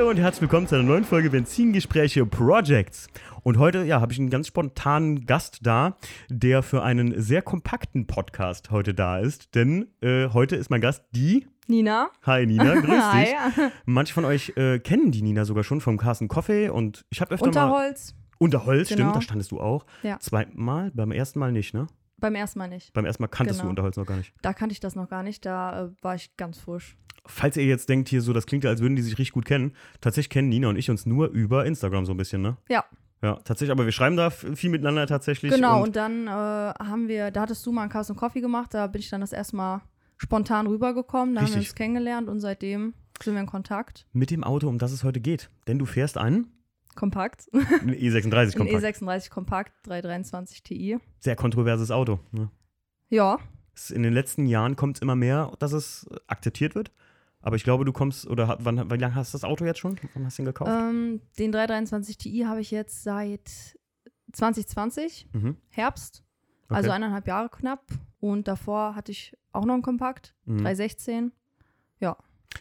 Hallo und herzlich willkommen zu einer neuen Folge Benzingespräche Projects. Und heute, ja, habe ich einen ganz spontanen Gast da, der für einen sehr kompakten Podcast heute da ist. Denn äh, heute ist mein Gast die Nina. Hi Nina, grüß Hi. dich. Manche von euch äh, kennen die Nina sogar schon vom Carsten Coffee und ich habe öfter mal Unterholz. Unterholz, stimmt, Genau. da standest du auch. Ja. Zweimal, beim ersten Mal nicht, ne? Beim ersten Mal nicht. Beim ersten Mal kanntest du Genau. Unterholz noch gar nicht. Da kannte ich das noch gar nicht. Da äh, war ich ganz frisch. Falls ihr jetzt denkt, hier so, das klingt ja, als würden die sich richtig gut kennen, tatsächlich kennen Nina und ich uns nur über Instagram so ein bisschen, ne? Ja. Ja, tatsächlich, aber wir schreiben da viel miteinander tatsächlich. Genau, und und, dann äh, haben wir, da hattest du mal einen Kaffee und Coffee gemacht. Da bin ich dann das erste Mal spontan rübergekommen. Da haben wir Richtig. uns kennengelernt und seitdem sind wir in Kontakt. mit dem Auto, um das es heute geht. Denn du fährst einen, Kompakt. einen E36 Ein kompakt. E36 Kompakt 323 Ti. Sehr kontroverses Auto. Ne? Ja, In den letzten Jahren kommt es immer mehr, dass es akzeptiert wird. Aber ich glaube, du kommst, oder wann, wie lange hast du das Auto jetzt schon? Wann hast du ihn gekauft? ähm, den 323 Ti habe ich jetzt seit 2020, mhm. Herbst. okay. Also eineinhalb Jahre knapp. Und davor hatte ich auch noch einen Kompakt, Mhm. 316.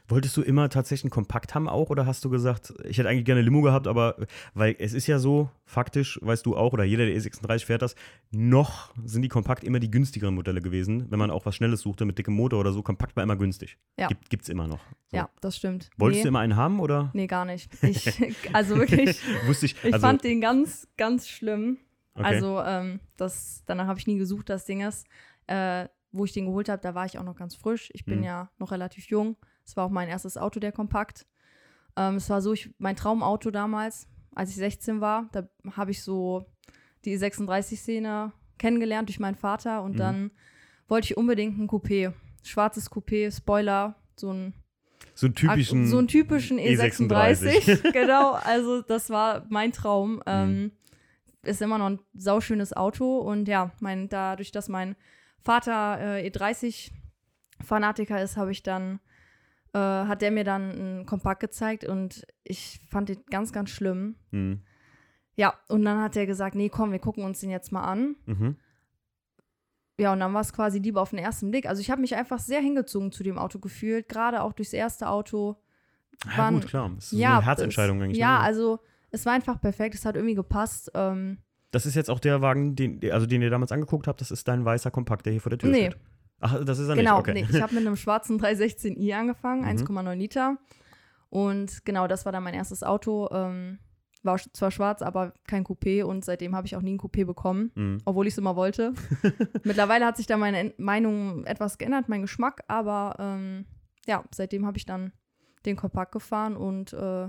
Wolltest du immer tatsächlich einen Kompakt haben auch oder hast du gesagt, ich hätte eigentlich gerne Limo gehabt, aber weil es ist ja so, faktisch, weißt du auch, oder jeder, der E36 fährt das, noch sind die Kompakt immer die günstigeren Modelle gewesen. Wenn man auch was Schnelles suchte mit dickem Motor oder so, Kompakt war immer günstig. Ja. Gibt, gibt's immer noch. So. Ja, das stimmt. Wolltest nee, du immer einen haben oder? Nee, gar nicht. Ich, also wirklich, Wusste ich. ich also, fand den ganz, ganz schlimm. okay. Also ähm, das, danach habe ich nie gesucht, das Ding ist. Äh, wo ich den geholt habe, da war ich auch noch ganz frisch. Ich bin Mhm. ja noch relativ jung. Es war auch mein erstes Auto, der Kompakt. Ähm, es war so, ich, mein Traumauto damals, als ich 16 war, da habe ich so die 36-Szene kennengelernt durch meinen Vater und Mhm. dann wollte ich unbedingt ein Coupé. Schwarzes Coupé, Spoiler, so ein so einen typischen. so einen typischen E36. E36. genau, also das war mein Traum. Ähm, ist immer noch ein sauschönes Auto und ja, mein, dadurch, dass mein Vater äh, E30-Fanatiker ist, habe ich dann, äh, hat der mir dann einen Kompakt gezeigt und ich fand den ganz, ganz schlimm. Hm. Ja, und dann hat er gesagt, nee, komm, wir gucken uns den jetzt mal an. Mhm. Ja, und dann war es quasi Liebe auf den ersten Blick. Also ich habe mich einfach sehr hingezogen zu dem Auto gefühlt, gerade auch durchs erste Auto. Ja, Waren- gut, klar. Das ist so ja, eine Herzentscheidung eigentlich. Ja, ne? also es war einfach perfekt, es hat irgendwie gepasst. Ähm, Das ist jetzt auch der Wagen, den, also den ihr damals angeguckt habt, das ist dein weißer Kompakt, der hier vor der Tür Nee. steht. Ach, das ist er genau, nicht, okay. nee, ich habe mit einem schwarzen 316i angefangen, Mhm. 1,9 Liter. Und genau, das war dann mein erstes Auto. Ähm, war zwar schwarz, aber kein Coupé und seitdem habe ich auch nie ein Coupé bekommen, Hm. obwohl ich es immer wollte. Mittlerweile hat sich da meine Meinung etwas geändert, mein Geschmack, aber ähm, ja, seitdem habe ich dann den Kompakt gefahren und äh,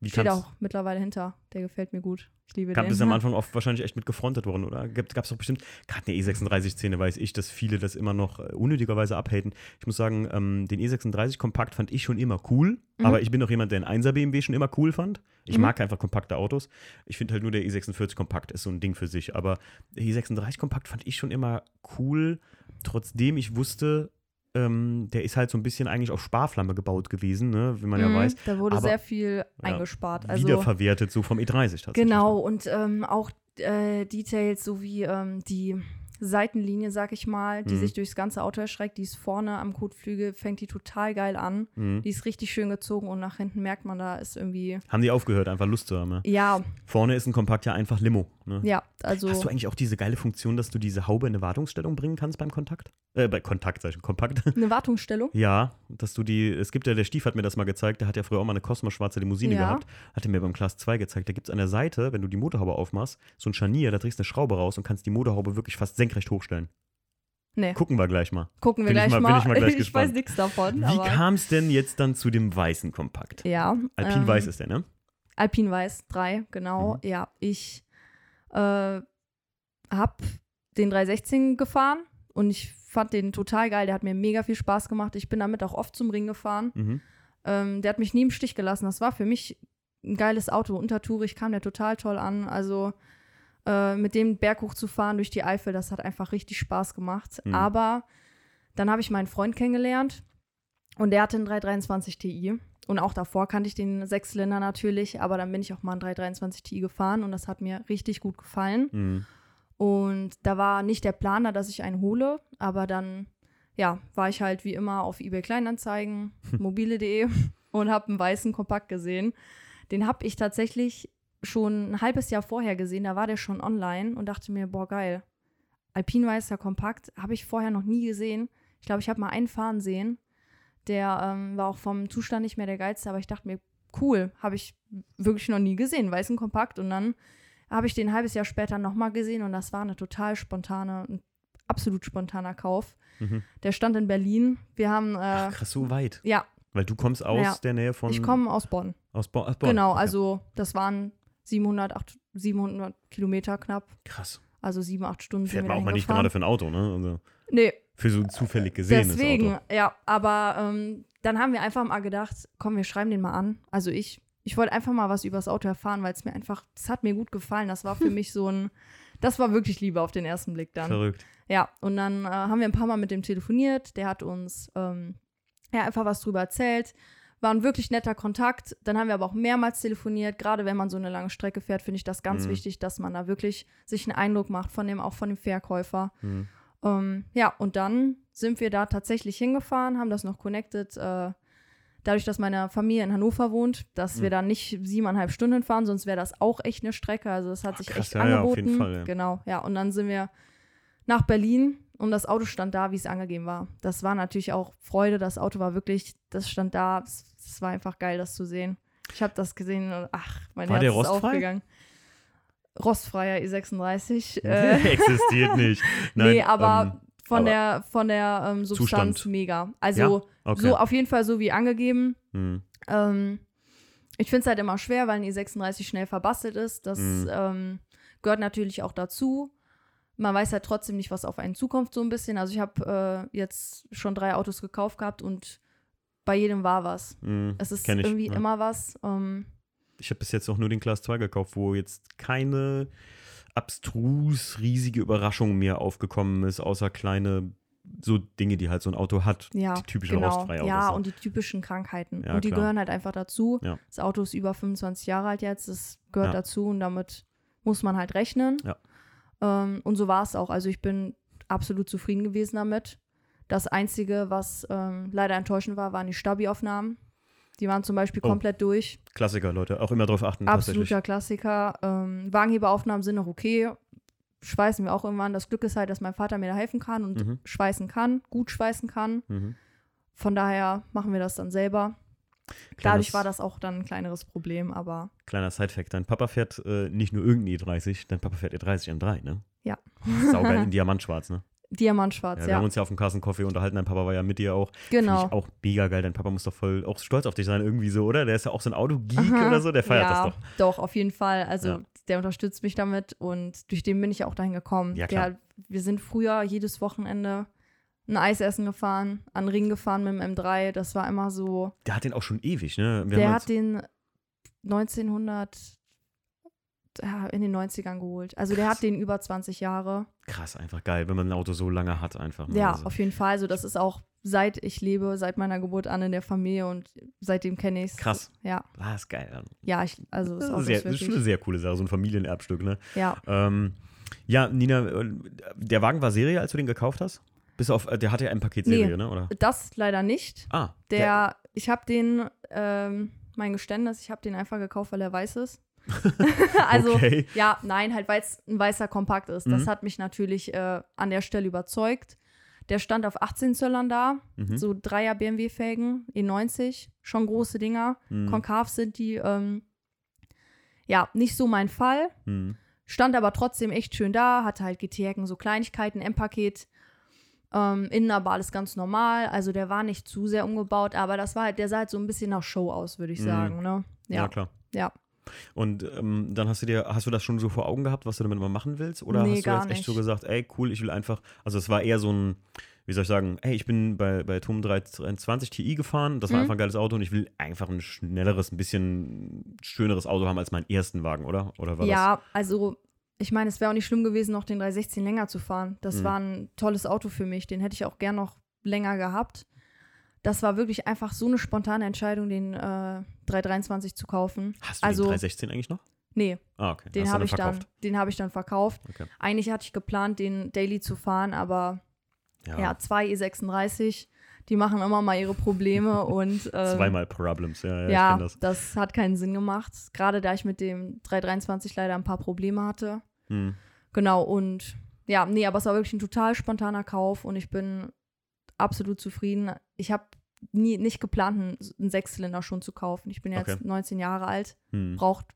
Wie steht auch mittlerweile hinter. Der gefällt mir gut. Ich liebe Kam, den. bist am Anfang oft wahrscheinlich echt mit gefrontet worden, oder? Gab es doch bestimmt, gerade eine E36-Szene weiß ich, dass viele das immer noch äh, unnötigerweise abhaten. Ich muss sagen, ähm, den E36-Kompakt fand ich schon immer cool, Mhm. aber ich bin auch jemand, der einen 1er BMW schon immer cool fand. Ich Mhm. mag einfach kompakte Autos. Ich finde halt nur der E46-Kompakt ist so ein Ding für sich, aber der E36-Kompakt fand ich schon immer cool, trotzdem ich wusste, ähm, der ist halt so ein bisschen eigentlich auf Sparflamme gebaut gewesen, ne? wie man ja Mhm, weiß. Da wurde Aber- sehr viel eingespart. Also, Wiederverwertet, so vom E30 tatsächlich. Genau, und ähm, auch äh, Details sowie ähm, die Seitenlinie, sag ich mal, die Mhm. sich durchs ganze Auto erschreckt. Die ist vorne am Kotflügel, fängt die total geil an. Mhm. Die ist richtig schön gezogen und nach hinten merkt man, da ist irgendwie. Haben die aufgehört, einfach Lust zu haben. Ja. Ja, Vorne ist ein Kompakt ja einfach Limo. Ne? ja, also. Hast du eigentlich auch diese geile Funktion, dass du diese Haube in eine Wartungsstellung bringen kannst beim Kontakt? Äh, bei Kontakt, sag ich Kompakt. eine Wartungsstellung? ja, dass du die, es gibt ja, der Stief hat mir das mal gezeigt, der hat ja früher auch mal eine Cosmo-schwarze Limousine Ja. gehabt, hat er mir beim Class 2 gezeigt. Da gibt es an der Seite, wenn du die Motorhaube aufmachst, so ein Scharnier, da drehst du eine Schraube raus und kannst die Motorhaube wirklich fast senkrecht hochstellen. Nee, Gucken wir gleich mal. gucken wir bin ich gleich mal- bin mal. ich mal gleich ich gespannt. weiß nichts davon. Wie kam es denn jetzt dann zu dem weißen Kompakt? Ja. Alpin ähm, Weiß ist der, ne? Alpin Weiß 3, genau. Mhm. Ja, ich äh, habe den 316 gefahren und ich fand den total geil. Der hat mir mega viel Spaß gemacht. Ich bin damit auch oft zum Ring gefahren. Mhm. Ähm, der hat mich nie im Stich gelassen. Das war für mich ein geiles Auto. Untertourig kam der total toll an. Also äh, mit dem Berg hochzufahren durch die Eifel, das hat einfach richtig Spaß gemacht. Mhm. Aber dann habe ich meinen Freund kennengelernt und der hatte einen 323 Ti. Und auch davor kannte ich den Sechszylinder natürlich, aber dann bin ich auch mal einen 323 Ti gefahren und das hat mir richtig gut gefallen. Mhm. Und da war nicht der Plan da, dass ich einen hole, aber dann, ja, war ich halt wie immer auf eBay Kleinanzeigen, mobile.de und habe einen weißen Kompakt gesehen. Den habe ich tatsächlich schon ein halbes Jahr vorher gesehen. Da war der schon online und dachte mir, boah, geil. Alpinweißer Kompakt habe ich vorher noch nie gesehen. Ich glaube, ich habe mal einen fahren sehen. Der ähm, war auch vom Zustand nicht mehr der geilste, aber ich dachte mir, cool, habe ich wirklich noch nie gesehen, weißen Kompakt. Und dann habe ich den ein halbes Jahr später nochmal gesehen und das war eine total spontane, ein absolut spontaner Kauf. Mhm. Der stand in Berlin. Wir haben, äh, Ach, krass, so weit. ja, Weil du kommst aus Ja. der Nähe von. ich komme aus Bonn. aus, Bo aus Bonn. Genau, Okay. also das waren 700, 8, 700 Kilometer knapp. Krass. Also sieben, acht Stunden Fährt man auch mal nicht gerade für ein Auto, ne? Also Nee, für so ein zufällig gesehenes deswegen, Auto. ja. Aber ähm, dann haben wir einfach mal gedacht, komm, wir schreiben den mal an. Also ich, ich wollte einfach mal was über das Auto erfahren, weil es mir einfach, das hat mir gut gefallen. Das war für mich so ein, das war wirklich Liebe auf den ersten Blick dann. Verrückt. Ja, und dann äh, haben wir ein paar Mal mit dem telefoniert. Der hat uns ähm, ja, einfach was drüber erzählt. War ein wirklich netter Kontakt. Dann haben wir aber auch mehrmals telefoniert. Gerade wenn man so eine lange Strecke fährt, finde ich das ganz Mhm. wichtig, dass man da wirklich sich einen Eindruck macht von dem, auch von dem Verkäufer. Mhm. Ähm, ja, und dann sind wir da tatsächlich hingefahren, haben das noch connected. Äh, dadurch, dass meine Familie in Hannover wohnt, dass Mhm. wir da nicht siebeneinhalb Stunden fahren, sonst wäre das auch echt eine Strecke. Also das hat Ach, sich krass, echt ja, ja, auf angeboten. jeden Fall, ja. Genau, ja. Und dann sind wir nach Berlin und das Auto stand da, wie es angegeben war. Das war natürlich auch Freude. Das Auto war wirklich, das stand da. Es, war einfach geil, das zu sehen. Ich habe das gesehen und ach, mein War Herz ist aufgegangen. Rostfreier E36. Äh, Existiert nicht. Nein, nee, aber, ähm, von aber- der, von der ähm, Substanz Zustand. mega. Also okay. so auf jeden Fall so wie angegeben. Mhm. Ähm, ich finde es halt immer schwer, weil ein E36 schnell verbastelt ist. Das Mhm. gehört natürlich auch dazu. Man weiß halt trotzdem nicht, was auf einen zukommt, so ein bisschen. Also ich habe äh, jetzt schon drei Autos gekauft gehabt und bei jedem war was. Mhm. Es ist ich, irgendwie ja. immer was. Ähm, Ich habe bis jetzt auch nur den Class 2 gekauft, wo jetzt keine abstrus riesige Überraschung mir aufgekommen ist, außer kleine so Dinge, die halt so ein Auto hat. ja, die typischen genau. Rostfreiautos. Ja, so. und die typischen Krankheiten. Ja, und die klar. gehören halt einfach dazu. Ja. Das Auto ist über 25 Jahre alt jetzt. Das gehört Ja. dazu und damit muss man halt rechnen. Ja. Ähm, und so war es auch. Also ich bin absolut zufrieden gewesen damit. Das Einzige, was ähm, leider enttäuschend war, waren die Stabi-Aufnahmen. Die waren zum Beispiel Oh. komplett durch. Klassiker, Leute. Auch immer drauf achten. Absoluter Klassiker. Ähm, Wagenheberaufnahmen sind noch okay. Schweißen wir auch irgendwann. Das Glück ist halt, dass mein Vater mir da helfen kann und Mhm. schweißen kann, gut schweißen kann. Mhm. Von daher machen wir das dann selber. Kleines- Dadurch war das auch dann ein kleineres Problem, aber Kleiner Sidefact: Dein Papa fährt äh, nicht nur irgendein E30, dein Papa fährt E30 M3, ne? Ja. Saugeil in Diamantschwarz, ne? Diamantschwarz, Ja, ja. wir haben uns ja auf dem Kassenkoffee unterhalten. Dein Papa war ja mit dir auch. Genau. ich auch mega geil. Dein Papa muss doch voll auch stolz auf dich sein, irgendwie so, oder? Der ist ja auch so ein Autogeek Aha. oder so. Der feiert ja, das doch. Doch, auf jeden Fall. Also Ja. der unterstützt mich damit und durch den bin ich ja auch dahin gekommen. Ja, klar. Der, wir sind früher jedes Wochenende ein Eis essen gefahren, an den Ring gefahren mit dem M3. Das war immer so. Der hat den auch schon ewig, ne? Wir der hat den 1900 ja, in den 90ern geholt. Also der Krass. hat den über 20 Jahre. krass, einfach geil, wenn man ein Auto so lange hat, einfach. Ne? Ja, Also, auf jeden Fall. Also das ist auch seit ich lebe, seit meiner Geburt an in der Familie und seitdem kenne ich es. krass. Ja, Ah, ist geil. Ja, ich, also das Das, ist, sehr, ist das ist schon eine sehr coole Sache, so ein Familienerbstück, ne? ja. Ähm, ja, Nina, äh, der Wagen war Serie, als du den gekauft hast? Bis auf, äh, der hatte ja ein Paket Serie, Nee. ne? Oder? Das leider nicht. Ah, Der, ich habe den, ähm, mein Geständnis, ich habe den einfach gekauft, weil er weiß ist. also, okay. ja, nein, halt, weil es ein weißer Kompakt ist. Das Mhm. hat mich natürlich äh, an der Stelle überzeugt. Der stand auf 18 Zöllern da, Mhm. so Dreier BMW-Felgen, E90, schon große Dinger. Mhm. Konkav sind die, ähm, ja, nicht so mein Fall. Mhm. Stand aber trotzdem echt schön da, hatte halt GT-Hecken, so Kleinigkeiten, M-Paket. Ähm, innen aber alles ganz normal. Also der war nicht zu sehr umgebaut, aber das war halt, der sah halt so ein bisschen nach Show aus, würde ich Mhm. sagen. Ne? Ja, Ja, klar. ja. Und ähm, dann hast du dir, hast du das schon so vor Augen gehabt, was du damit mal machen willst? Oder Nee, hast du jetzt echt so nicht. gesagt, ey, cool, ich will einfach, also es war eher so ein, wie soll ich sagen, hey, ich bin bei, bei TUM 320 Ti gefahren, das war Mhm. einfach ein geiles Auto und ich will einfach ein schnelleres, ein bisschen schöneres Auto haben als meinen ersten Wagen, oder? Oder war Ja, also ich meine, es wäre auch nicht schlimm gewesen, noch den 316 länger zu fahren. Das Mhm. war ein tolles Auto für mich. Den hätte ich auch gern noch länger gehabt. Das war wirklich einfach so eine spontane Entscheidung, den äh, 323 zu kaufen. Hast du also- den 316 eigentlich noch? Nee, Ah, okay. den habe ich dann, den habe ich dann verkauft. Okay. Eigentlich hatte ich geplant, den Daily zu fahren, aber Ja. ja, zwei E36. Die machen immer mal ihre Probleme und ähm, Zweimal Problems, ja, ja, ja, das. das. hat keinen Sinn gemacht. Gerade da ich mit dem 323 leider ein paar Probleme hatte. Hm. Genau, und ja, nee, aber es war wirklich ein total spontaner Kauf und ich bin absolut zufrieden. Ich habe nie nicht geplant, einen, einen Sechszylinder schon zu kaufen. Ich bin jetzt Okay. 19 Jahre alt, Hm. braucht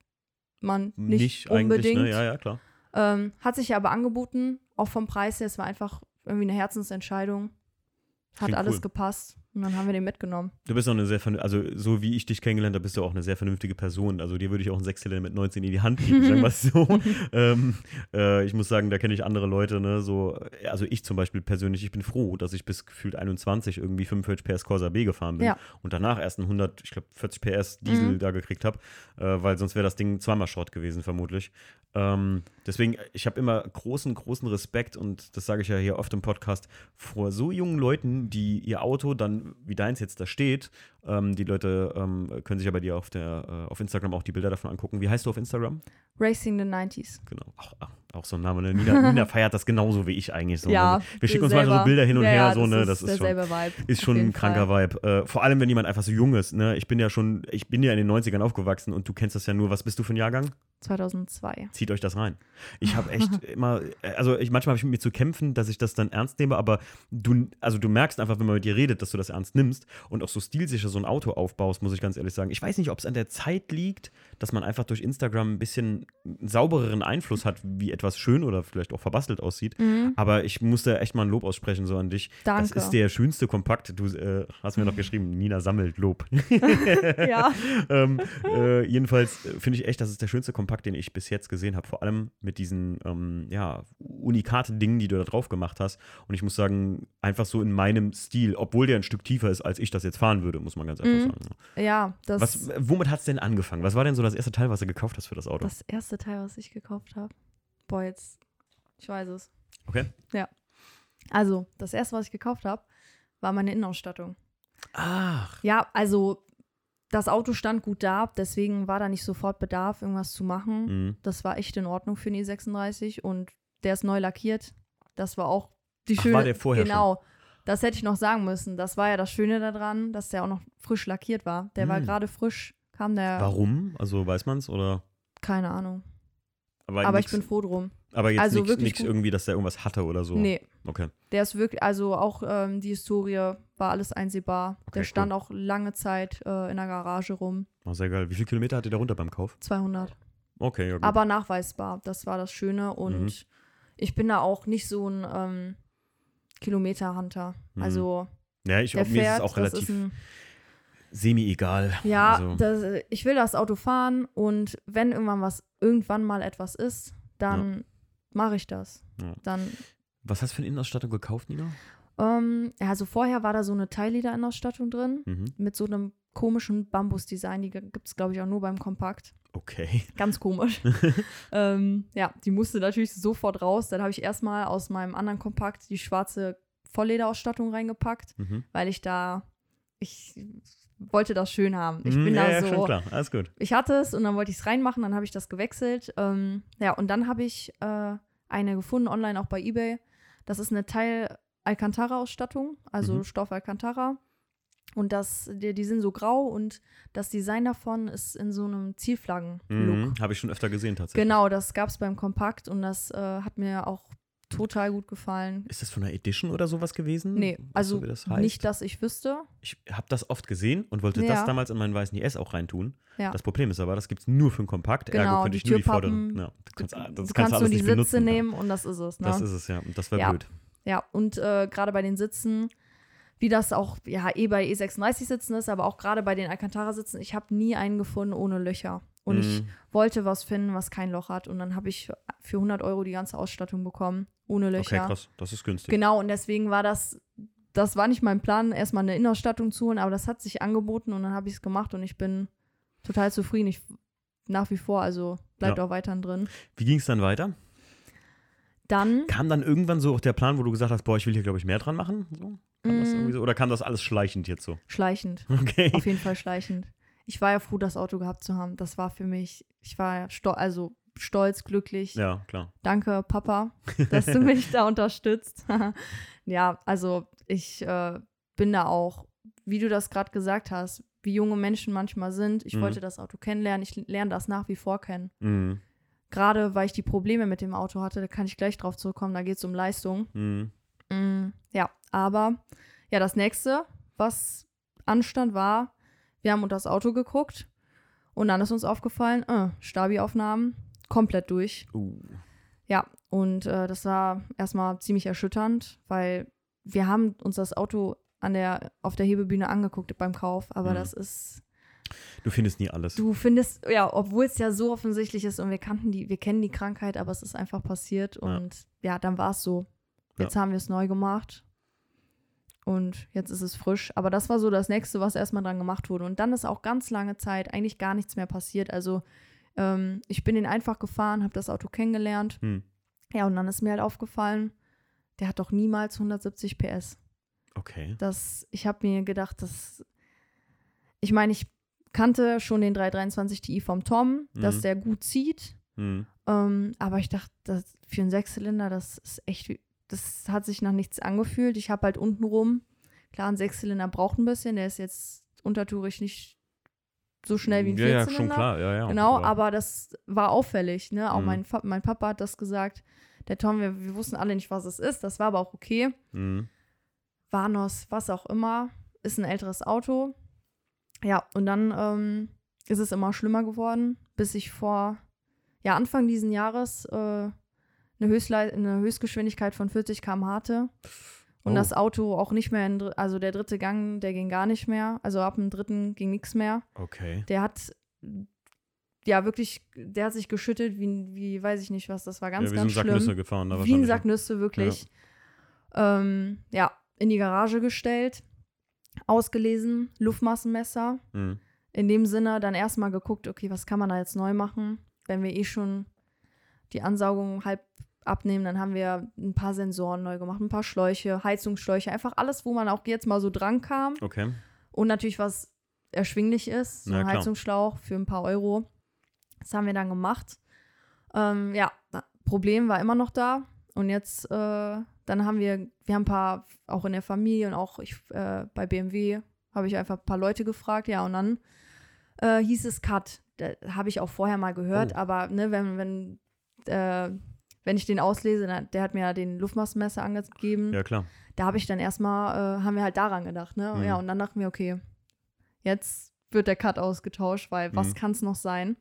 man nicht, eigentlich, unbedingt. ne? Ja, ja, klar. Ähm, hat sich aber angeboten, auch vom Preis her. Es war einfach irgendwie eine Herzensentscheidung. Hat Klingt alles cool. gepasst und dann haben wir den mitgenommen. Du bist auch eine sehr, also so wie ich dich kennengelernt habe, bist du auch eine sehr vernünftige Person. Also dir würde ich auch einen Sechszylinder mit 19 in die Hand geben, sagen wir es so. ähm, äh, ich muss sagen, da kenne ich andere Leute, ne, so, also ich zum Beispiel persönlich, ich bin froh, dass ich bis gefühlt 21 irgendwie 45 PS Corsa B gefahren bin Ja. und danach erst einen 100, ich glaube 40 PS Diesel Mhm. da gekriegt habe, äh, weil sonst wäre das Ding zweimal Schrott gewesen, vermutlich. Ähm, deswegen, ich habe immer großen, großen Respekt und das sage ich ja hier oft im Podcast, vor so jungen Leuten, die ihr Auto dann, wie deins jetzt da steht, ähm, die Leute ähm, können sich ja bei dir auf, der, äh, auf Instagram auch die Bilder davon angucken. Wie heißt du auf Instagram? Racing the 90s. Genau. Auch, auch- so ein Name. Ne? Nina, Nina feiert das genauso wie ich eigentlich. So, ja. ne? Wir schicken uns manchmal so selber- Bilder hin und ja, her, ja, so, ne? Das ist schon, derselbe Vibe. ist schon ein kranker Fall. Vibe. Äh, vor allem, wenn jemand einfach so jung ist. Ne? Ich bin ja schon, ich bin ja in den 90ern aufgewachsen und du kennst das ja nur. Was bist du für ein Jahrgang? 2002. Zieht euch das rein. Ich habe echt immer, also ich, manchmal habe ich mit mir zu kämpfen, dass ich das dann ernst nehme, aber du, also du merkst einfach, wenn man mit dir redet, dass du das ernst nimmst und auch so stilsicher so ein Auto aufbaust, muss ich ganz ehrlich sagen. Ich weiß nicht, ob es an der Zeit liegt, dass man einfach durch Instagram ein bisschen saubereren Einfluss hat, wie etwas schön oder vielleicht auch verbastelt aussieht. Mhm. Aber ich musste echt mal ein Lob aussprechen, so an dich. Das Danke. ist der schönste Kompakt. Du äh, hast mir noch geschrieben, Nina sammelt Lob. ja. ähm, äh, jedenfalls äh, finde ich echt, das ist der schönste Kompakt, den ich bis jetzt gesehen habe. Vor allem mit diesen ähm, ja, Unikate-Dingen, die du da drauf gemacht hast. Und ich muss sagen, einfach so in meinem Stil, obwohl der ein Stück tiefer ist, als ich das jetzt fahren würde, muss man ganz einfach Mhm. sagen. Ja, das, Was, womit hat es denn angefangen? Was war denn so das erste Teil, was du gekauft hast für das Auto? das erste Teil, was ich gekauft habe. Boah, jetzt. Ich weiß es. Okay. Also, das erste, was ich gekauft habe, war meine Innenausstattung. Ach. Ja, also das Auto stand gut da, deswegen war da nicht sofort Bedarf, irgendwas zu machen. Mhm. Das war echt in Ordnung für einen E36 und der ist neu lackiert. Das war auch die Ach, schöne. war der vorher Genau. Das hätte ich noch sagen müssen. Das war ja das Schöne daran, dass der auch noch frisch lackiert war. Der war Hm. gerade frisch, kam der. Warum? Also weiß man es oder? Keine Ahnung. Aber, Aber nix, ich bin froh drum. aber jetzt also nichts irgendwie, dass der irgendwas hatte oder so. Nee, Okay. der ist wirklich, also auch ähm, die Historie war alles einsehbar. Okay, der stand auch lange Zeit äh, in der Garage rum. Oh, sehr geil. Wie viele Kilometer hat ihr da runter beim Kauf? 200. Okay, ja gut. aber nachweisbar. Das war das Schöne und Mhm. ich bin da auch nicht so ein ähm, Kilometer-Hunter. Mhm. Also ja, ich, der mir ist es fährt, auch relativ semi-egal. ja, also, das, ich will das Auto fahren und wenn irgendwann was, irgendwann mal etwas ist, dann mache ich das. Ja. Dann, was hast du für eine Innenausstattung gekauft, Nina? ähm, ja, also vorher war da so eine Teilleder-Innenausstattung drin Mhm. mit so einem komischen Bambus-Design. Die gibt es, glaube ich, auch nur beim Kompakt. Okay. Ganz komisch. ähm, ja, die musste natürlich sofort raus. Dann habe ich erstmal aus meinem anderen Kompakt die schwarze Volllederausstattung reingepackt, Mhm. weil ich da, ich wollte das schön haben. Ich Mhm, bin ja, da ja, so, schon klar. Alles gut. ich hatte es und dann wollte ich es reinmachen, dann habe ich das gewechselt. Ähm, ja, und dann habe ich äh, eine gefunden online auch bei eBay. Das ist eine Teil Alcantara-Ausstattung, also Mhm. Stoff Alcantara. Und das, die, die sind so grau und das Design davon ist in so einem Zielflaggen-Look. Mhm. Habe ich schon öfter gesehen tatsächlich. Genau, das gab es beim Kompakt und das äh, hat mir auch total gut gefallen. Ist das von einer Edition oder sowas gewesen? Nee, du, also wie das heißt? nicht, dass ich wüsste. Ich habe das oft gesehen und wollte das Ja. damals in meinen weißen IS auch reintun. Ja. Das Problem ist aber, das gibt es nur für einen Kompakt. Ergo Genau, könnte die ich nur die vorderen. Ja, das kannst, das du kannst, kannst nur die Sitze benutzen. nehmen und das ist es. Ne? Das ist es, ja. Und das wäre Ja. blöd. Ja, und äh, gerade bei den Sitzen, wie das auch ja eh bei E36-Sitzen ist, aber auch gerade bei den Alcantara-Sitzen, ich habe nie einen gefunden ohne Löcher. Und ich Mhm. wollte was finden, was kein Loch hat. Und dann habe ich für 100 Euro die ganze Ausstattung bekommen, ohne Okay, Löcher. krass. Das ist günstig. Genau, und deswegen war das, das war nicht mein Plan, erstmal eine Innenausstattung zu holen, aber das hat sich angeboten und dann habe ich es gemacht und ich bin total zufrieden. Ich nach wie vor, also bleibt Ja. auch weiterhin drin. Wie ging es dann weiter? Dann, Kam dann irgendwann so auch der Plan, wo du gesagt hast, boah, ich will hier, glaube ich, mehr dran machen? So? Kam Mm. so? Oder kam das alles schleichend jetzt so? schleichend. Okay. Auf jeden Fall schleichend. Ich war ja froh, das Auto gehabt zu haben. Das war für mich, ich war ja also stolz, glücklich. Ja, klar. Danke, Papa, dass du mich da unterstützt. ja, also ich, äh, bin da auch, wie du das gerade gesagt hast, wie junge Menschen manchmal sind. Ich Mhm. wollte das Auto kennenlernen. Ich lerne das nach wie vor kennen. Mhm. Gerade weil ich die Probleme mit dem Auto hatte, da kann ich gleich drauf zurückkommen. Da geht es um Leistung. Mhm. Mm, ja, aber ja, das nächste, was anstand, war, wir haben unter das Auto geguckt und dann ist uns aufgefallen, äh, Stabi-Aufnahmen komplett durch. Uh. Ja, und äh, das war erstmal ziemlich erschütternd, weil wir haben uns das Auto an der, auf der Hebebühne angeguckt beim Kauf, aber Mhm. das ist, Du findest nie alles. du findest, ja, obwohl es ja so offensichtlich ist und wir kannten die, wir kennen die Krankheit, aber es ist einfach passiert und ja, dann war es so. Jetzt haben wir es neu gemacht und jetzt ist es frisch. Aber das war so das nächste, was erstmal dran gemacht wurde. Und dann ist auch ganz lange Zeit eigentlich gar nichts mehr passiert. Also ähm, ich bin den einfach gefahren, habe das Auto kennengelernt. Hm. Ja, und dann ist mir halt aufgefallen, der hat doch niemals 170 PS. Okay. Das, ich habe mir gedacht, dass ich meine, ich kannte schon den 323 Ti vom Tom, dass Mhm. der gut zieht. Hm. Ähm, aber ich dachte, das, für einen Sechszylinder, das ist echt, das hat sich nach nichts angefühlt. Ich habe halt unten rum, klar, ein Sechszylinder braucht ein bisschen, der ist jetzt untertourig nicht so schnell wie ein Ja, ja, Vierzylinder. schon klar. Ja, ja. Genau, aber das war auffällig, ne? Auch Mhm. mein, mein Papa hat das gesagt. Der Tom, wir, wir wussten alle nicht, was es ist. Das war aber auch okay. Hm. Vanos, was auch immer, ist ein älteres Auto. Ja, und dann ähm, ist es immer schlimmer geworden, bis ich vor, ja, Anfang diesen Jahres äh, eine, eine Höchstgeschwindigkeit von 40 km hatte. Und Oh. das Auto auch nicht mehr, in, also der dritte Gang, der ging gar nicht mehr. Also ab dem dritten ging nichts mehr. Okay. Der hat, ja, wirklich, der hat sich geschüttet, wie, wie weiß ich nicht was, das war ganz, ja, wie so ein ganz Sack schlimm. Nüsse gefahren. Da Wie ein. Sack Nüsse, wirklich. Ja. Ähm, ja, in die Garage gestellt, ausgelesen, Luftmassenmesser. Hm. In dem Sinne dann erstmal geguckt, okay, was kann man da jetzt neu machen? Wenn wir eh schon die Ansaugung halb abnehmen, dann haben wir ein paar Sensoren neu gemacht, ein paar Schläuche, Heizungsschläuche, einfach alles, wo man auch jetzt mal so dran kam. Okay. Und natürlich, was erschwinglich ist, so ein. Heizungsschlauch für ein paar Euro. Das haben wir dann gemacht. Ähm, ja, Problem war immer noch da. Und jetzt, äh, dann haben wir, wir haben ein paar, auch in der Familie und auch ich, äh, bei BMW, habe ich einfach ein paar Leute gefragt. Ja, und dann äh, hieß es Cut. Da habe ich auch vorher mal gehört, Oh. aber ne, wenn, wenn, äh, wenn ich den auslese, dann, der hat mir ja den Luftmassenmesser angegeben Ja, klar. da habe ich dann erstmal, äh, haben wir halt daran gedacht, ne? Mhm. Ja, und dann dachten wir, okay, jetzt wird der Cut ausgetauscht, weil was Mhm. kann es noch sein?